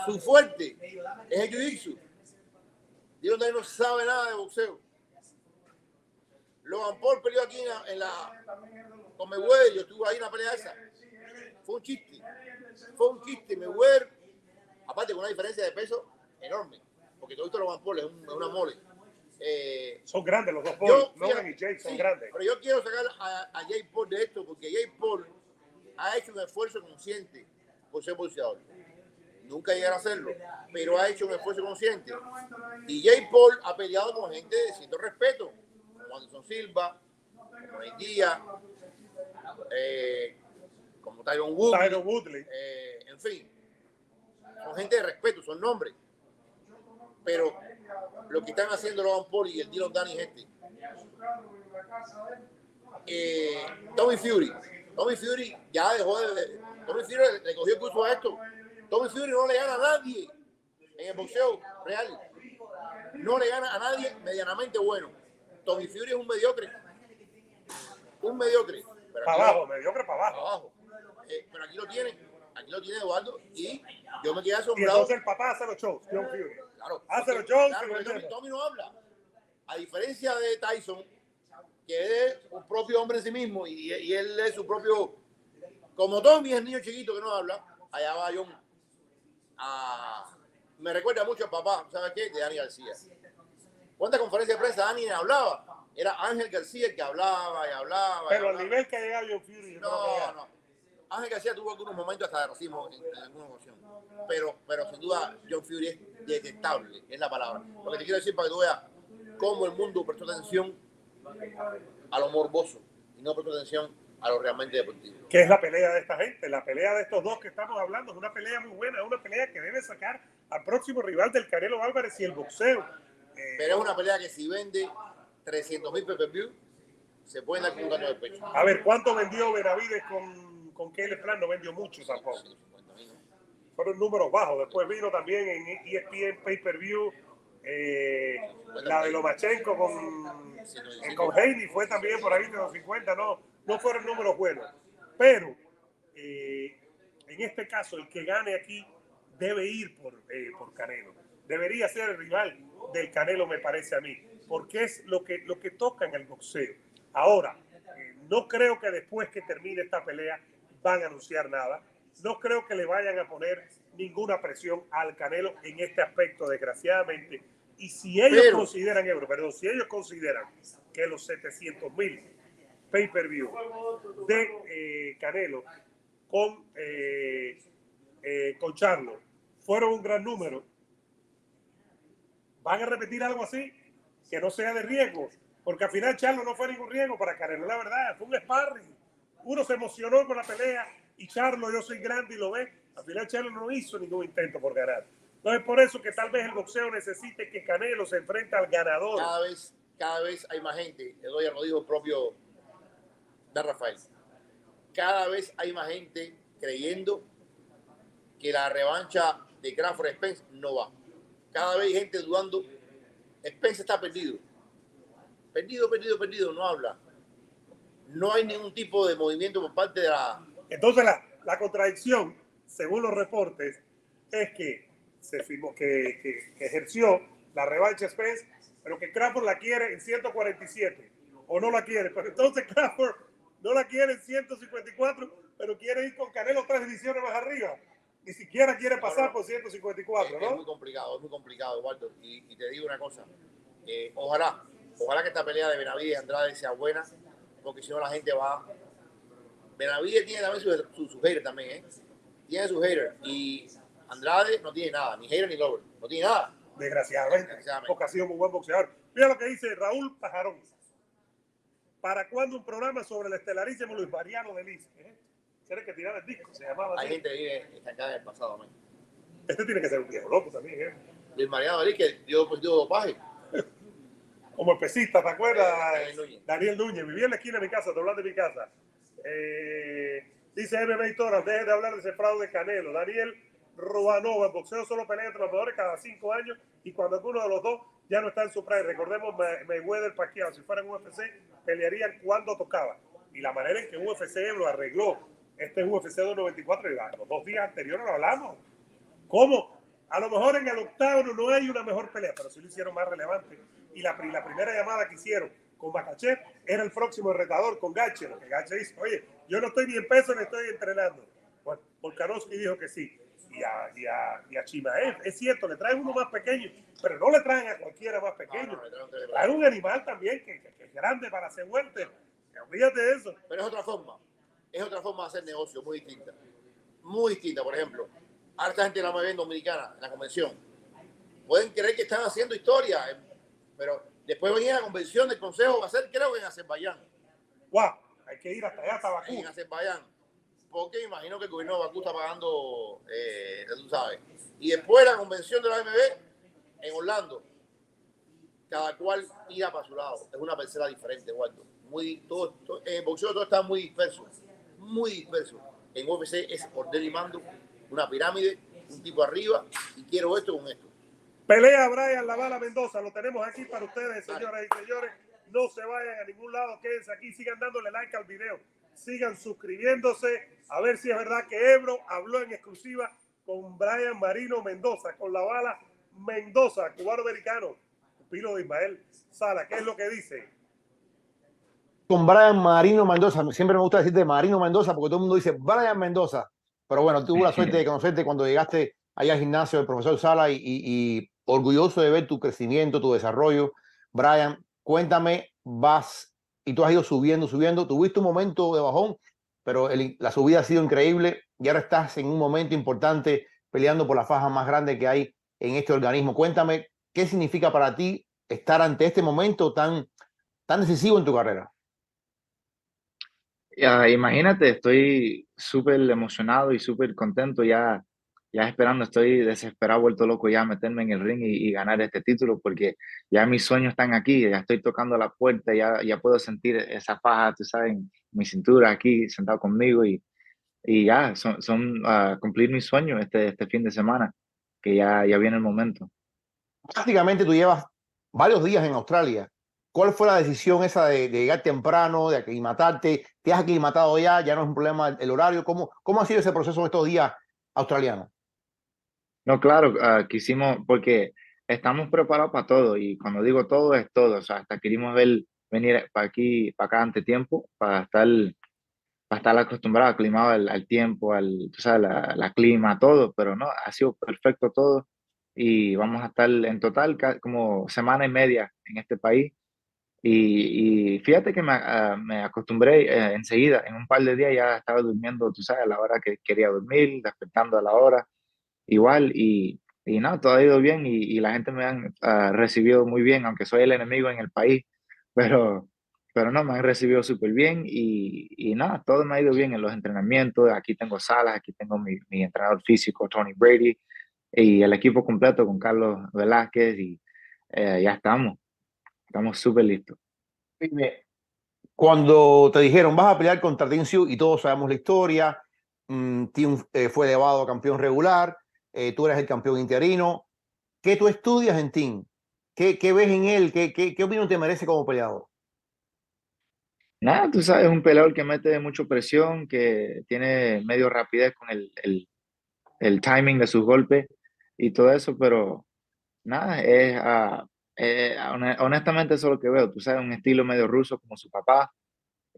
su fuerte es el jiu-jitsu. Danis no sabe nada de boxeo. Logan Paul peleó aquí en la, en la con Mayweather, yo estuve ahí en la pelea esa. Fue un chiste. Fue un chiste. Mayweather, aparte con una diferencia de peso enorme, porque todo esto Logan Paul es, un- es una mole. Eh, Son grandes los dos, Paul. yo, Logan y Jake son sí, grandes. Pero yo quiero sacar a, a Jake Paul de esto, porque Jake Paul ha hecho un esfuerzo consciente por ser boxeador. Nunca llegará a hacerlo, pero ha hecho un esfuerzo consciente. Y Jake Paul ha peleado con gente de cierto respeto, como Anderson Silva, como Díaz, eh, como Tyron Woodley. eh, en fin, son gente de respeto, son nombres. Pero lo que están haciendo Logan Paul y el Dylan Danny es este. Eh, Tommy Fury. Tommy Fury ya dejó de. Tommy Fury le, cogió el curso a esto. Tommy Fury no le gana a nadie en el boxeo real. No le gana a nadie medianamente bueno. Tommy Fury es un mediocre. Un mediocre. Pero Para abajo, mediocre para abajo. abajo. Eh, pero aquí lo tienen, aquí lo tiene Eduardo y yo me quedé Y asombrado. entonces el papá hace los shows, John Fury. Claro, los porque- shows, claro, Tommy. Tommy no habla. A diferencia de Tyson, que es un propio hombre en sí mismo y, y él es su propio. Como Tommy es el niño chiquito que no habla, allá va John. a- me recuerda mucho al papá, ¿sabes qué? De Dani García. ¿Cuántas conferencias de prensa Dani hablaba? Era Ángel García el que hablaba y hablaba. Pero al nivel que ha llegado John Fury, No, no. Ángel García tuvo algunos momentos hasta de racismo en, en alguna ocasión. Pero, pero sin duda, John Fury es detestable, es la palabra. Lo que te quiero decir para que tú veas cómo el mundo prestó atención a lo morboso y no prestó atención a lo realmente deportivo. que es la pelea de esta gente, la pelea de estos dos que estamos hablando, es una pelea muy buena, es una pelea que debe sacar al próximo rival del Canelo Álvarez y el boxeo. Eh, Pero es una pelea que si vende 300 mil pay-per-view, se pueden dar con un del pecho. a ver, ¿cuánto vendió Benavides con, con Kelly Plan? No vendió mucho tampoco. 150.000, ¿no? Fueron números bajos. Después vino también en ESPN Pay-Per-View eh, la de Lomachenko con, eh, con Haney, fue también por ahí de los 50, no, no fueron números buenos. Pero eh, en este caso, el que gane aquí debe ir por, eh, por Canelo. Debería ser el rival del Canelo, me parece a mí, porque es lo que, lo que toca en el boxeo. Ahora, eh, no creo que después que termine esta pelea van a anunciar nada. No creo que le vayan a poner ninguna presión al Canelo en este aspecto, desgraciadamente. Y si ellos Pero- consideran, Ebro, perdón, si ellos consideran que los 700 mil pay-per-view de eh, Canelo con, eh, eh, con Charlo fueron un gran número. ¿Van a repetir algo así? Que no sea de riesgo, porque al final Charlo no fue ningún riesgo para Canelo, la verdad, fue un sparring. Uno se emocionó con la pelea y Charlo, yo soy grande y lo ve. Al final Charlo no hizo ningún intento por ganar. Entonces, por eso que tal vez el boxeo necesite que Canelo se enfrente al ganador. Cada vez, cada vez hay más gente, le doy lo dijo el propio Dan Rafael, cada vez hay más gente creyendo que la revancha de Crawford Spence no va. Cada vez hay gente dudando. Spence está perdido. Perdido, perdido, perdido, no habla. No hay ningún tipo de movimiento por parte de la... Entonces, la, la contradicción, según los reportes, es que se firmó, que, que, que ejerció la revancha Spence, pero que Crawford la quiere en 147, o no la quiere. Pero entonces Crawford no la quiere en 154, pero quiere ir con Canelo tres divisiones más arriba. Ni siquiera quiere pasar por 154, Es muy ¿no? complicado, es muy complicado, Eduardo. Y, y te digo una cosa. eh, ojalá, ojalá que esta pelea de Benavides y Andrade sea buena, porque si no la gente va... Benavides tiene también su, su hater también, ¿eh? Tiene sus haters. Y Andrade no tiene nada, ni hater ni lover. No tiene nada. Desgraciadamente, Desgraciadamente. porque ha sido muy buen boxeador. Mira lo que dice Raúl Pajarón. ¿Para cuándo un programa sobre el estelarísimo Luis Mariano de Liz? ¿Eh? Tiene que tirar el disco, se llamaba Hay así. gente que vive estancada en el pasado, man. Este tiene que ser un viejo loco también, ¿eh? Luis Mariano Dalí, que dio positivo de dopaje. Como especista, ¿te acuerdas? Daniel Núñez. Daniel Núñez, vivía en la esquina de mi casa, hablas de mi casa. Eh, dice MMA Toras, deje de hablar de ese fraude Canelo. Daniel Rubanova, el boxeo solo pelea entre los mejores cada cinco años y cuando alguno de los dos ya no está en su prime. Recordemos May- Mayweather Pacquiao, si fuera en UFC, pelearían cuando tocaba. Y la manera en que UFC lo arregló, este es UFC 294, y los dos días anteriores lo hablamos. ¿Cómo? A lo mejor en el octavo no hay una mejor pelea, pero sí lo hicieron más relevante. Y la, la primera llamada que hicieron con Makachev era el próximo retador con Gache. Lo que Gache dice, oye, yo no estoy ni en peso ni estoy entrenando. Pues Volkanovski dijo que sí. Y a, y a, y a Chimaev, es cierto, le traen uno más pequeño, pero no le traen a cualquiera más pequeño. Le traen Le un animal también que, que- que es grande para hacer vuelta. Olvídate de eso. Pero es otra forma. Es otra forma de hacer negocio muy distinta. Muy distinta, por ejemplo. Harta gente la ve en Dominicana, en la convención. Pueden creer que están haciendo historia, eh, pero después venía a la convención del Consejo, va a ser creo que en Azerbaiyán. ¡Guau! Hay que ir hasta allá, hasta Bakú. En Azerbaiyán. Porque me imagino que el gobierno de Bakú está pagando, eh, tú sabes. Y después la convención de la AMB en Orlando. Cada cual tira para su lado. Es una parcela diferente, Waldo. Muy, todo, todo- en el boxeo todo está muy disperso. Muy disperso. En UFC es orden y mando, una pirámide, un tipo arriba, y quiero esto con esto. Pelea Brian Lavala Mendoza, lo tenemos aquí para ustedes, señoras y señores. No se vayan a ningún lado, quédense aquí, sigan dándole like al video, sigan suscribiéndose, a ver si es verdad que Ebro habló en exclusiva con Brian Marino Mendoza, con la bala Mendoza, cubano-americano, pilo de Ismael Sala. ¿Qué es lo que dice? con Brian Marino Mendoza. Siempre me gusta decirte Marino Mendoza porque todo el mundo dice Brian Mendoza. Pero bueno, tuve la suerte de conocerte cuando llegaste allá al gimnasio del profesor Sala y, y- y orgulloso de ver tu crecimiento, tu desarrollo. Brian, cuéntame, vas y tú has ido subiendo, subiendo. Tuviste un momento de bajón, pero el- la subida ha sido increíble y ahora estás en un momento importante peleando por la faja más grande que hay en este organismo. Cuéntame, ¿qué significa para ti estar ante este momento tan, tan decisivo en tu carrera? Ya, imagínate, estoy súper emocionado y súper contento ya, ya esperando, estoy desesperado, vuelto loco ya meterme en el ring y, y ganar este título porque ya mis sueños están aquí, ya estoy tocando la puerta, ya, ya puedo sentir esa faja, tú sabes, en mi cintura aquí sentado conmigo y, y ya, son, son ah, cumplir mis sueños este, este fin de semana, que ya, ya viene el momento. prácticamente tú llevas varios días en Australia. ¿Cuál fue la decisión esa de, de llegar temprano, de aclimatarte? ¿Te has aclimatado ya? ¿Ya no es un problema el horario? ¿Cómo, cómo ha sido ese proceso en estos días australianos? No, claro, ah, quisimos, porque estamos preparados para todo, y cuando digo todo es todo, o sea, hasta queríamos ver, venir para aquí, para acá ante tiempo, para estar, para estar acostumbrado, aclimado al, al tiempo, al, tú sabes, la, clima, todo, pero no, ha sido perfecto todo, y vamos a estar en total como semana y media en este país, Y, y fíjate que me, ah, me acostumbré eh, enseguida, en un par de días ya estaba durmiendo, tú sabes, a la hora que quería dormir, despertando a la hora, igual, y, y nada, todo ha ido bien y, y la gente me han ah, recibido muy bien, aunque soy el enemigo en el país, pero, pero no, me han recibido súper bien y, y nada, todo me ha ido bien en los entrenamientos, aquí tengo salas, aquí tengo mi, mi entrenador físico, Tony Brady, y el equipo completo con Carlos Velázquez y eh, ya estamos. Estamos súper listos. Cuando te dijeron vas a pelear contra Sioux y todos sabemos la historia, mm, Tim eh, fue elevado a campeón regular, eh, tú eres el campeón interino. ¿Qué tú estudias en Tim? ¿Qué, qué ves en él? ¿Qué, qué, qué opinión te merece como peleador? Nada, tú sabes, es un peleador que mete mucha presión, que tiene medio rapidez con el, el, el timing de sus golpes y todo eso, pero nada, es, uh, honestamente eso es lo que veo, tú sabes, un estilo medio ruso como su papá.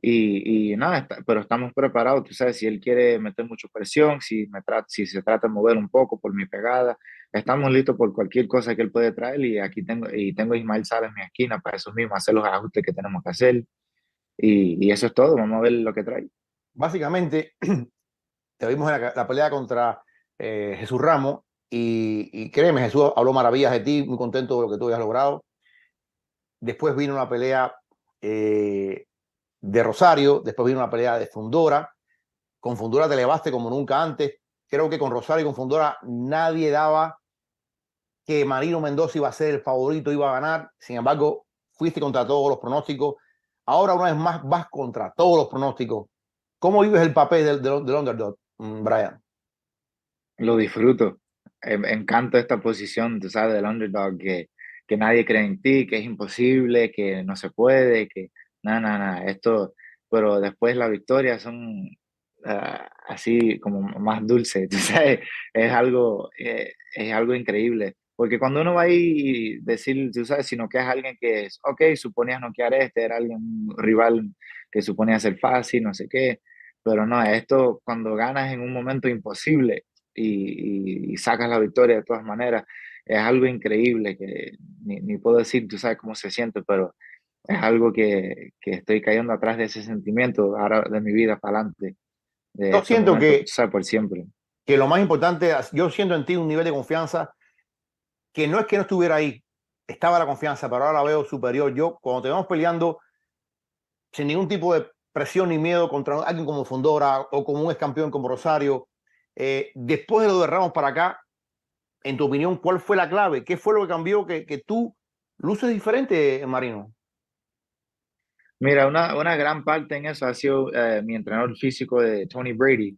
Y, y nada, está, pero estamos preparados, tú sabes, si él quiere meter mucha presión, si, me trata, si se trata de mover un poco por mi pegada, estamos listos por cualquier cosa que él puede traer y aquí tengo, y tengo a Ismael Sala en mi esquina para eso mismo, hacer los ajustes que tenemos que hacer. Y, y eso es todo, vamos a ver lo que trae. Básicamente, te vimos en la, la pelea contra eh, Jesús Ramos y, y, créeme, Jesús habló maravillas de ti, muy contento de lo que tú hayas logrado. Después vino una pelea eh, de Rosario, después vino una pelea de Fundora. Con Fundora te elevaste como nunca antes. Creo que con Rosario y con Fundora nadie daba que Marino Mendoza iba a ser el favorito, iba a ganar. Sin embargo, fuiste contra todos los pronósticos. Ahora una vez más vas contra todos los pronósticos. ¿Cómo vives el papel del, del, del underdog, mm, Brian? Lo disfruto. Me em, encanta esta posición, tú sabes, del underdog, que, que nadie cree en ti, que es imposible, que no se puede, que nada, nada, nada. Esto, pero después la victoria son uh, así como más dulces, tú sabes, es algo, eh, es algo increíble. Porque cuando uno va ahí y decir, tú sabes, sino que es alguien que es, ok, suponías noquear este, era alguien, un rival que suponía ser fácil, no sé qué, pero no, esto cuando ganas en un momento imposible, y, y, sacas la victoria de todas maneras. Es algo increíble que ni, ni, puedo decir, tú sabes cómo se siente, pero es algo que, que estoy cayendo atrás de ese sentimiento ahora de mi vida para adelante. Yo siento momento, que, por siempre. que lo más importante, yo siento en ti un nivel de confianza que no es que no estuviera ahí, estaba la confianza, pero ahora la veo superior. Yo, cuando te vamos peleando sin ningún tipo de presión ni miedo contra alguien como Fondora o como un ex campeón como Rosario, eh, después de lo de Ramos para acá, en tu opinión, ¿cuál fue la clave? ¿Qué fue lo que cambió que, que tú luces diferente, Marino? Mira, una, una gran parte en eso ha sido eh, mi entrenador físico de Tony Brady,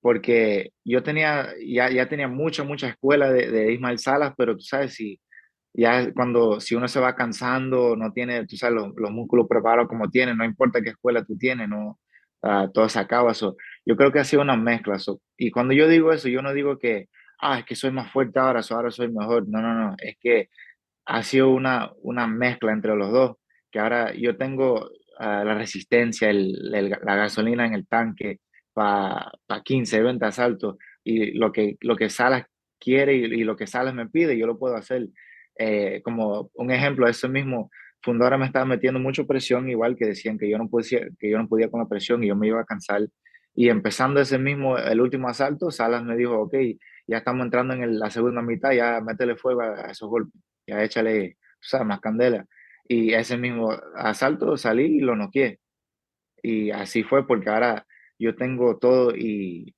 porque yo tenía, ya, ya tenía mucha, mucha escuela de, de Ismael Salas, pero tú sabes, si ya cuando, si uno se va cansando, no tiene, tú sabes, los, los músculos preparados como tiene, no importa qué escuela tú tienes, no, uh, todo se acaba. Yo creo que ha sido una mezcla. So, y cuando yo digo eso, yo no digo que, ah, es que soy más fuerte ahora, so ahora soy mejor. No, no, no. Es que ha sido una, una mezcla entre los dos. Que ahora yo tengo uh, la resistencia, el, el, la gasolina en el tanque para pa 15, 20 asaltos. Y lo que, lo que Salas quiere y, y, lo que Salas me pide, yo lo puedo hacer. Eh, como un ejemplo, eso mismo Fundora me estaba metiendo mucha presión, igual que decían que yo no podía, que yo no podía con la presión y yo me iba a cansar. Y empezando ese mismo, el último asalto, Salas me dijo, ok, ya estamos entrando en el, la segunda mitad, ya métele fuego a, a esos golpes, ya échale, más candela. Y ese mismo asalto salí y lo noqué. Y así fue porque ahora yo tengo todo y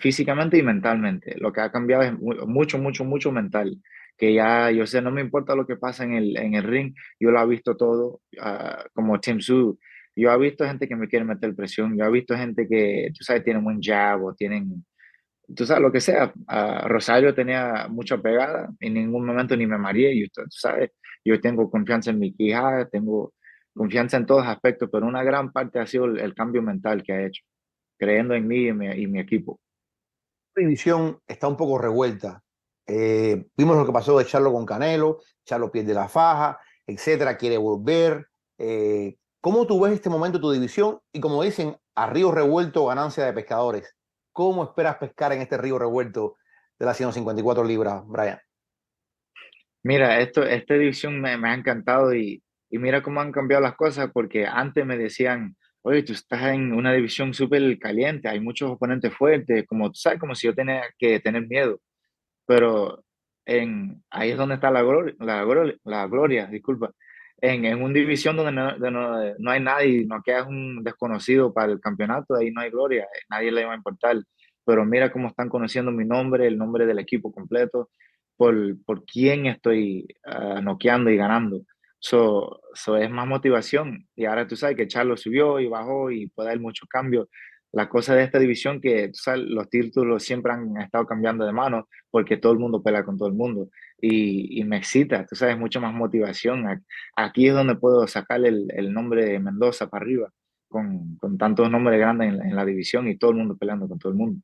físicamente y mentalmente. Lo que ha cambiado es mucho, mucho, mucho mental que ya yo sé, no me importa lo que pasa en el, en el ring, yo lo he visto todo, uh, como Tim Su, yo he visto gente que me quiere meter presión, yo he visto gente que, tú sabes, tienen buen jab o tienen, tú sabes, lo que sea. Uh, Rosario tenía mucha pegada, en ningún momento ni me mareé, y tú sabes, yo tengo confianza en mi quijada, tengo confianza en todos aspectos, pero una gran parte ha sido el, cambio mental que ha hecho, creyendo en mí y mi, mi equipo. La división está un poco revuelta eh, vimos lo que pasó de Charlo con Canelo, Charlo pierde la faja, etcétera, quiere volver. Eh, ¿Cómo tú ves este momento tu división? Y como dicen, a río revuelto, ganancia de pescadores. ¿Cómo esperas pescar en este río revuelto de las 154 libras, Brian? Mira, esto, esta división me, me ha encantado y, Y mira cómo han cambiado las cosas, porque antes me decían, oye, tú estás en una división súper caliente, hay muchos oponentes fuertes, como tú sabes, como si yo tenía que tener miedo. Pero en, ahí es donde está la gloria, la gloria, la gloria disculpa. En, en una división donde no, no, no, hay nadie, no quedas un desconocido para el campeonato, ahí no hay gloria, nadie le va a importar. Pero mira cómo están conociendo mi nombre, el nombre del equipo completo, por, por quién estoy uh, noqueando y ganando. Eso so es más motivación. Y ahora tú sabes que Charlo subió y bajó y puede haber muchos cambios. La cosa de esta división que tú los títulos siempre han estado cambiando de mano porque todo el mundo pelea con todo el mundo. Y, y me excita, tú sabes, mucha más motivación. Aquí es donde puedo sacar el, nombre de Mendoza para arriba, con, con tantos nombres grandes en la, división y todo el mundo peleando con todo el mundo.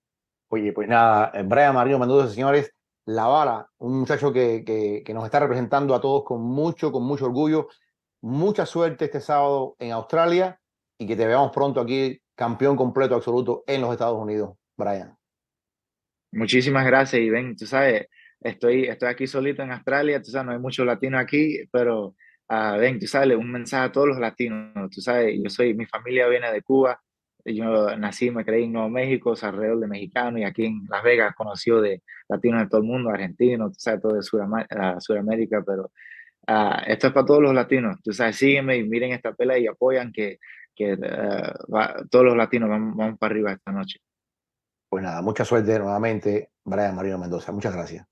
Oye, pues nada, Brian Marino Mendoza, señores, la bala, un muchacho que, que, nos está representando a todos con mucho, con mucho orgullo. Mucha suerte este sábado en Australia y que te veamos pronto aquí, campeón completo absoluto en los Estados Unidos, Brian. Muchísimas gracias, y ven, tú sabes, estoy, estoy aquí solito en Australia, tú sabes, no hay muchos latinos aquí, pero uh, ven, tú sabes, un mensaje a todos los latinos, tú sabes, yo soy, mi familia viene de Cuba, yo nací, me creí en Nuevo México, alrededor de mexicano y aquí en Las Vegas conocido de latinos de todo el mundo, argentinos, tú sabes, todo de Sudamérica, Sudamérica pero uh, esto es para todos los latinos. Tú sabes, sígueme y miren esta pelea y apoyan que, que uh, todos los latinos vamos, vamos para arriba esta noche. Pues nada, mucha suerte nuevamente, Brian Marino Mendoza. Muchas gracias.